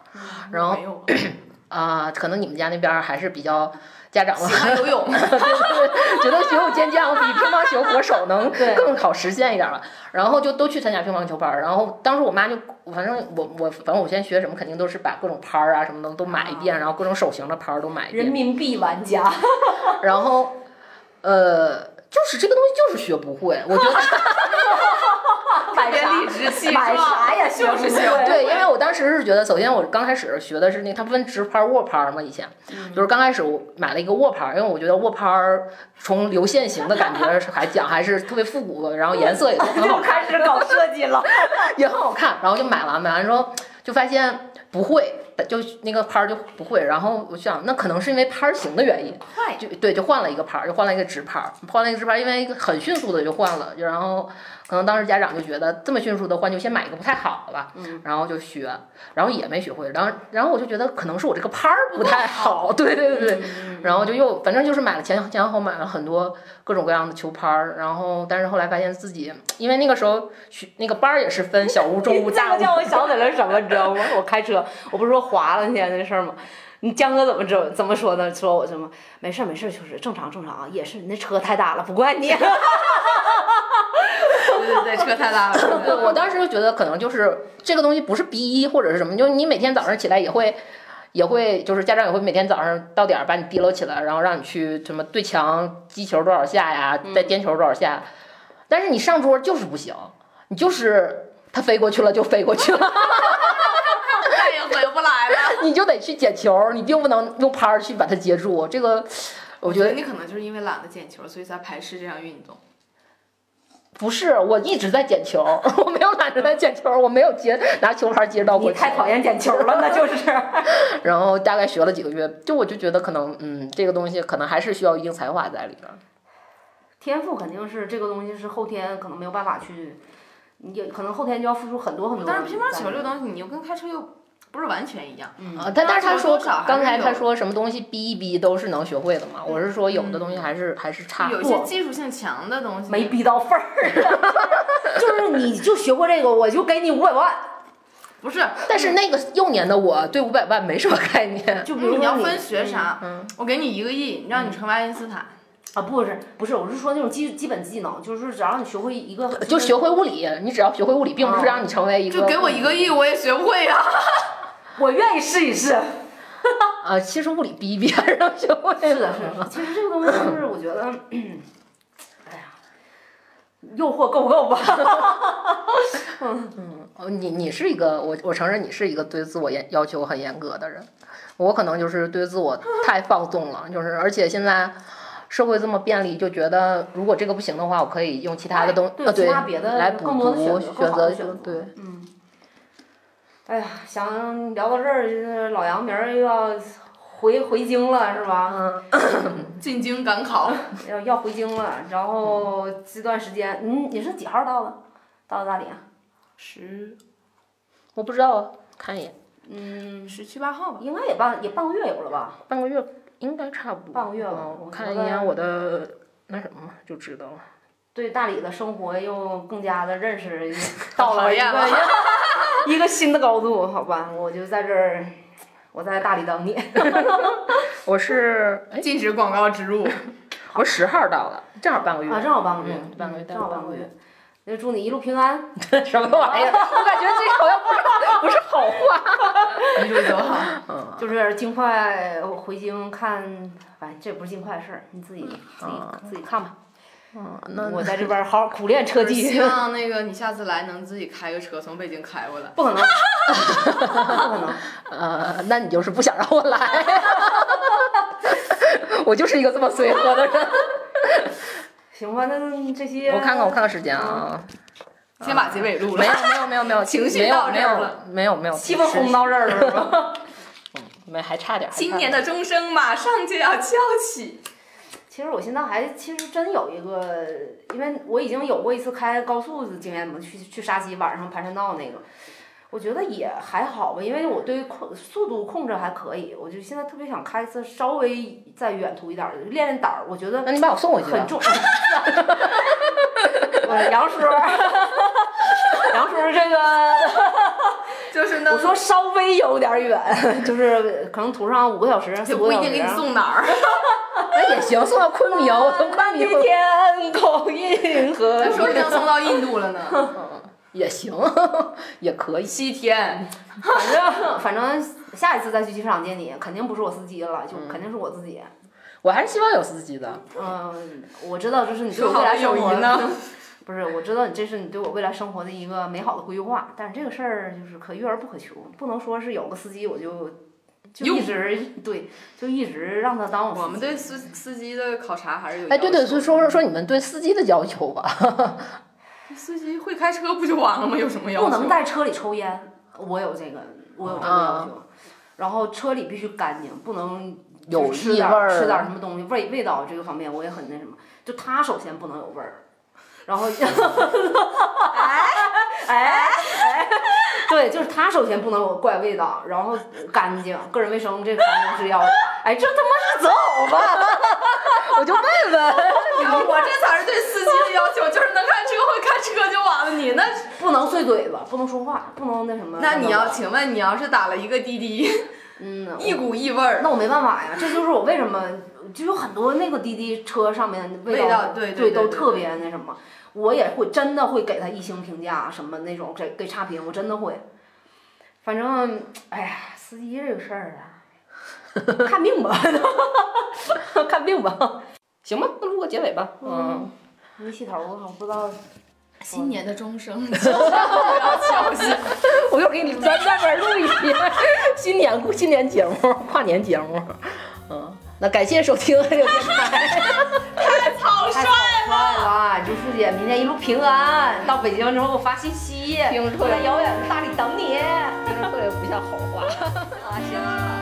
然后 [CLEARS THROAT] 啊，可能你们家那边还是比较。家长喜欢游泳，[LAUGHS] 对对对，觉得学武健将比乒乓球国手能 [LAUGHS] 更好实现一点了，然后就都去参加乒乓球班儿。然后当时我妈就，反正我我反正我现在学什么肯定都是把各种拍儿啊什么的都买一遍，然后各种手型的拍儿都买一遍。人民币玩家，[LAUGHS] 然后，呃，就是这个东西就是学不会，我觉得。买啥？理直气壮。买啥呀？就是学对，因为我当时是觉得，首先我刚开始学的是那，它分直拍、握拍嘛。以前就是刚开始我买了一个握拍，因为我觉得握拍从流线型的感觉还讲还是特别复古的，然后颜色也很好看。开始搞设计了，[LAUGHS] 也很好看。然后就买了，买完之后就发现不会。就那个拍儿就不会，然后我想那可能是因为拍儿型的原因，就对，就换了一个拍儿，就换了一个直拍儿，换了一个直拍儿，因为很迅速的就换了，然后可能当时家长就觉得这么迅速的换，就先买一个不太好的吧，然后就学，然后也没学会，然后然后我就觉得可能是我这个拍儿不太好，对对对对，然后就又反正就是买了前前后买了很多各种各样的球拍儿，然后但是后来发现自己，因为那个时候学那个班儿也是分小屋、中屋、大屋，叫我想起来什么，你知道吗？我开车，我不是说。滑了天那事儿吗？你江哥怎么怎怎么说的？说我什么？没事儿没事儿，就是正常正常啊。也是你那车太大了，不怪你。对对对，车太大了。[LAUGHS] 对，我当时就觉得可能就是这个东西不是逼或者是什么，就是你每天早上起来也会也会，就是家长也会每天早上到点儿把你提溜起来，然后让你去什么对墙击球多少下呀，再颠球多少下。但是你上桌就是不行，你就是它飞过去了就飞过去了。[LAUGHS] 回不来了，[LAUGHS] 你就得去捡球，你并不能用拍儿去把它接住。这个，我觉得你可能就是因为懒得捡球，所以才排斥这项运动。不是，我一直在捡球，[LAUGHS] 我没有懒得来捡球，我没有接拿球拍接到过。你太讨厌捡球了，那就是。[LAUGHS] 然后大概学了几个月，就我就觉得可能，嗯，这个东西可能还是需要一定才华在里边。天赋肯定是这个东西是后天可能没有办法去，你可能后天就要付出很多很多。但是乒乓球这个东西，你又跟开车又。不是完全一样，嗯，但但是他说刚才他说什么东西逼一逼都是能学会的嘛？我是说有的东西还是还是差，有些技术性强的东西没逼到份儿，[LAUGHS] 就是你就学会这个，我就给你五百万，不是？但是那个幼年的我对五百万没什么概念，就比如你要分学啥，我给你一个亿，让你成为爱因斯坦。啊，不是不是，我是说那种基基本技能，就是只要你学会一个，就学会物理，你只要学会物理，并不是让你成为一个。就给我一个亿，我也学不会呀。[LAUGHS] 我愿意试一试。啊，[LAUGHS] 其实物理逼一逼还是能学会的。是的，是的。其实这个东西就是我觉得，哎呀，诱惑够不够吧？嗯 [LAUGHS] 嗯，你你是一个，我我承认你是一个对自我严要求很严格的人。我可能就是对自我太放纵了，就是而且现在。社会这么便利，就觉得如果这个不行的话，我可以用其他的东呃对来补足选择对嗯。哎呀，想聊到这儿，老杨明儿又要回回京了，是吧？[CLEARS THROAT] 进京赶考。要要回京了，然后这段时间，你你是几号到的？到的大理啊？十，我不知道啊，看一眼。嗯，十七八号吧。应该也半也半个月有了吧？半个月。应该差不多。半个月了，我看一眼我的那什么就知道了。对大理的生活又更加的认识，[LAUGHS] 到了一个 [LAUGHS] 一个新的高度，好吧，我就在这儿，我在大理等你。[LAUGHS] 我是禁止广告植入。我十号到的，正好半个月。啊，正好半个月，半个月，正好半个月。那祝你一路平安。什么玩意儿？我感觉这好像不是不是好话。一路走好。嗯。就是尽快回京看，反正这不是尽快的事儿，你自己自己自己看吧。嗯，那我在这边好好苦练车技。希望那个你下次来能自己开个车从北京开过来。不可能。不可能。[LAUGHS] 呃，那你就是不想让我来。我就是一个这么随和的人。[LAUGHS] 行吧，那这些我看看，我看看时间啊。先把结尾录了。没有没有没有没有，[LAUGHS] 情绪到这儿了。没有没有。气氛烘到这儿了没还差点。新年的钟声马上就要敲起。其实我现在还其实真有一个，因为我已经有过一次开高速的经验嘛，去去沙溪晚上盘山道那个，我觉得也还好吧，因为我对控速度控制还可以，我就现在特别想开一次稍微再远途一点的，练练胆儿。我觉得那你把我送回去很重。[LAUGHS] 我杨叔，[LAUGHS] 杨叔这个就是那我说稍微有点远，[LAUGHS] 就是可能途上五个小时，就不一定给你送哪儿。[LAUGHS] 那也行，送到昆明，[LAUGHS] 从昆明天空银河，说不定送到印度了呢。也行，也可以。西天，反正反正下一次再去机场见你，肯定不是我司机了，就肯定是我自己。我还是希望有司机的。嗯，我知道这是你对我未来生活的，不是，我知道你这是你对我未来生活的一个美好的规划，但是这个事儿就是可遇而不可求，不能说是有个司机我就就一直对，就一直让他当我。我们对司司机的考察还是有。哎，对对，所以说说说你们对司机的要求吧。[LAUGHS] 司机会开车不就完了吗？有什么要求？不能在车里抽烟，我有这个，我有这个要求。然后车里必须干净，不能有吃点吃点什么东西，味味道这个方面我也很那什么。就他首先不能有味儿，然后，[LAUGHS] 哎哎哎，[LAUGHS] 对，就是他首先不能有怪味道，然后干净，个人卫生这方面是要的。哎，这他妈是择偶吧？我就问问，[LAUGHS] 我这才是对司机的要求，就是能开车会开车就完了。你那不能碎嘴子，不能说话，不能那什么。那你要，请问你要是打了一个滴滴，嗯，一股异味儿，那我没办法呀。这就是我为什么就有很多那个滴滴车上面味道，对对都特别那什么。我也会真的会给他一星评价，什么那种给给差评，我真的会。反正，哎呀，司机这个事儿啊。看病吧，[LAUGHS] 看病吧，行吧，那录个结尾吧。嗯，没洗头，我不知道。新年的钟声 [LAUGHS] 悄悄要敲响，我又给你在外边录一遍新年新年节目，跨年节目。嗯，那感谢收听这个电台。[LAUGHS] 太草率了，祝师姐，明天一路平安，到北京之后给我发信息，听着在遥远的大理等你。听着特别不像好话。[LAUGHS] 啊，行。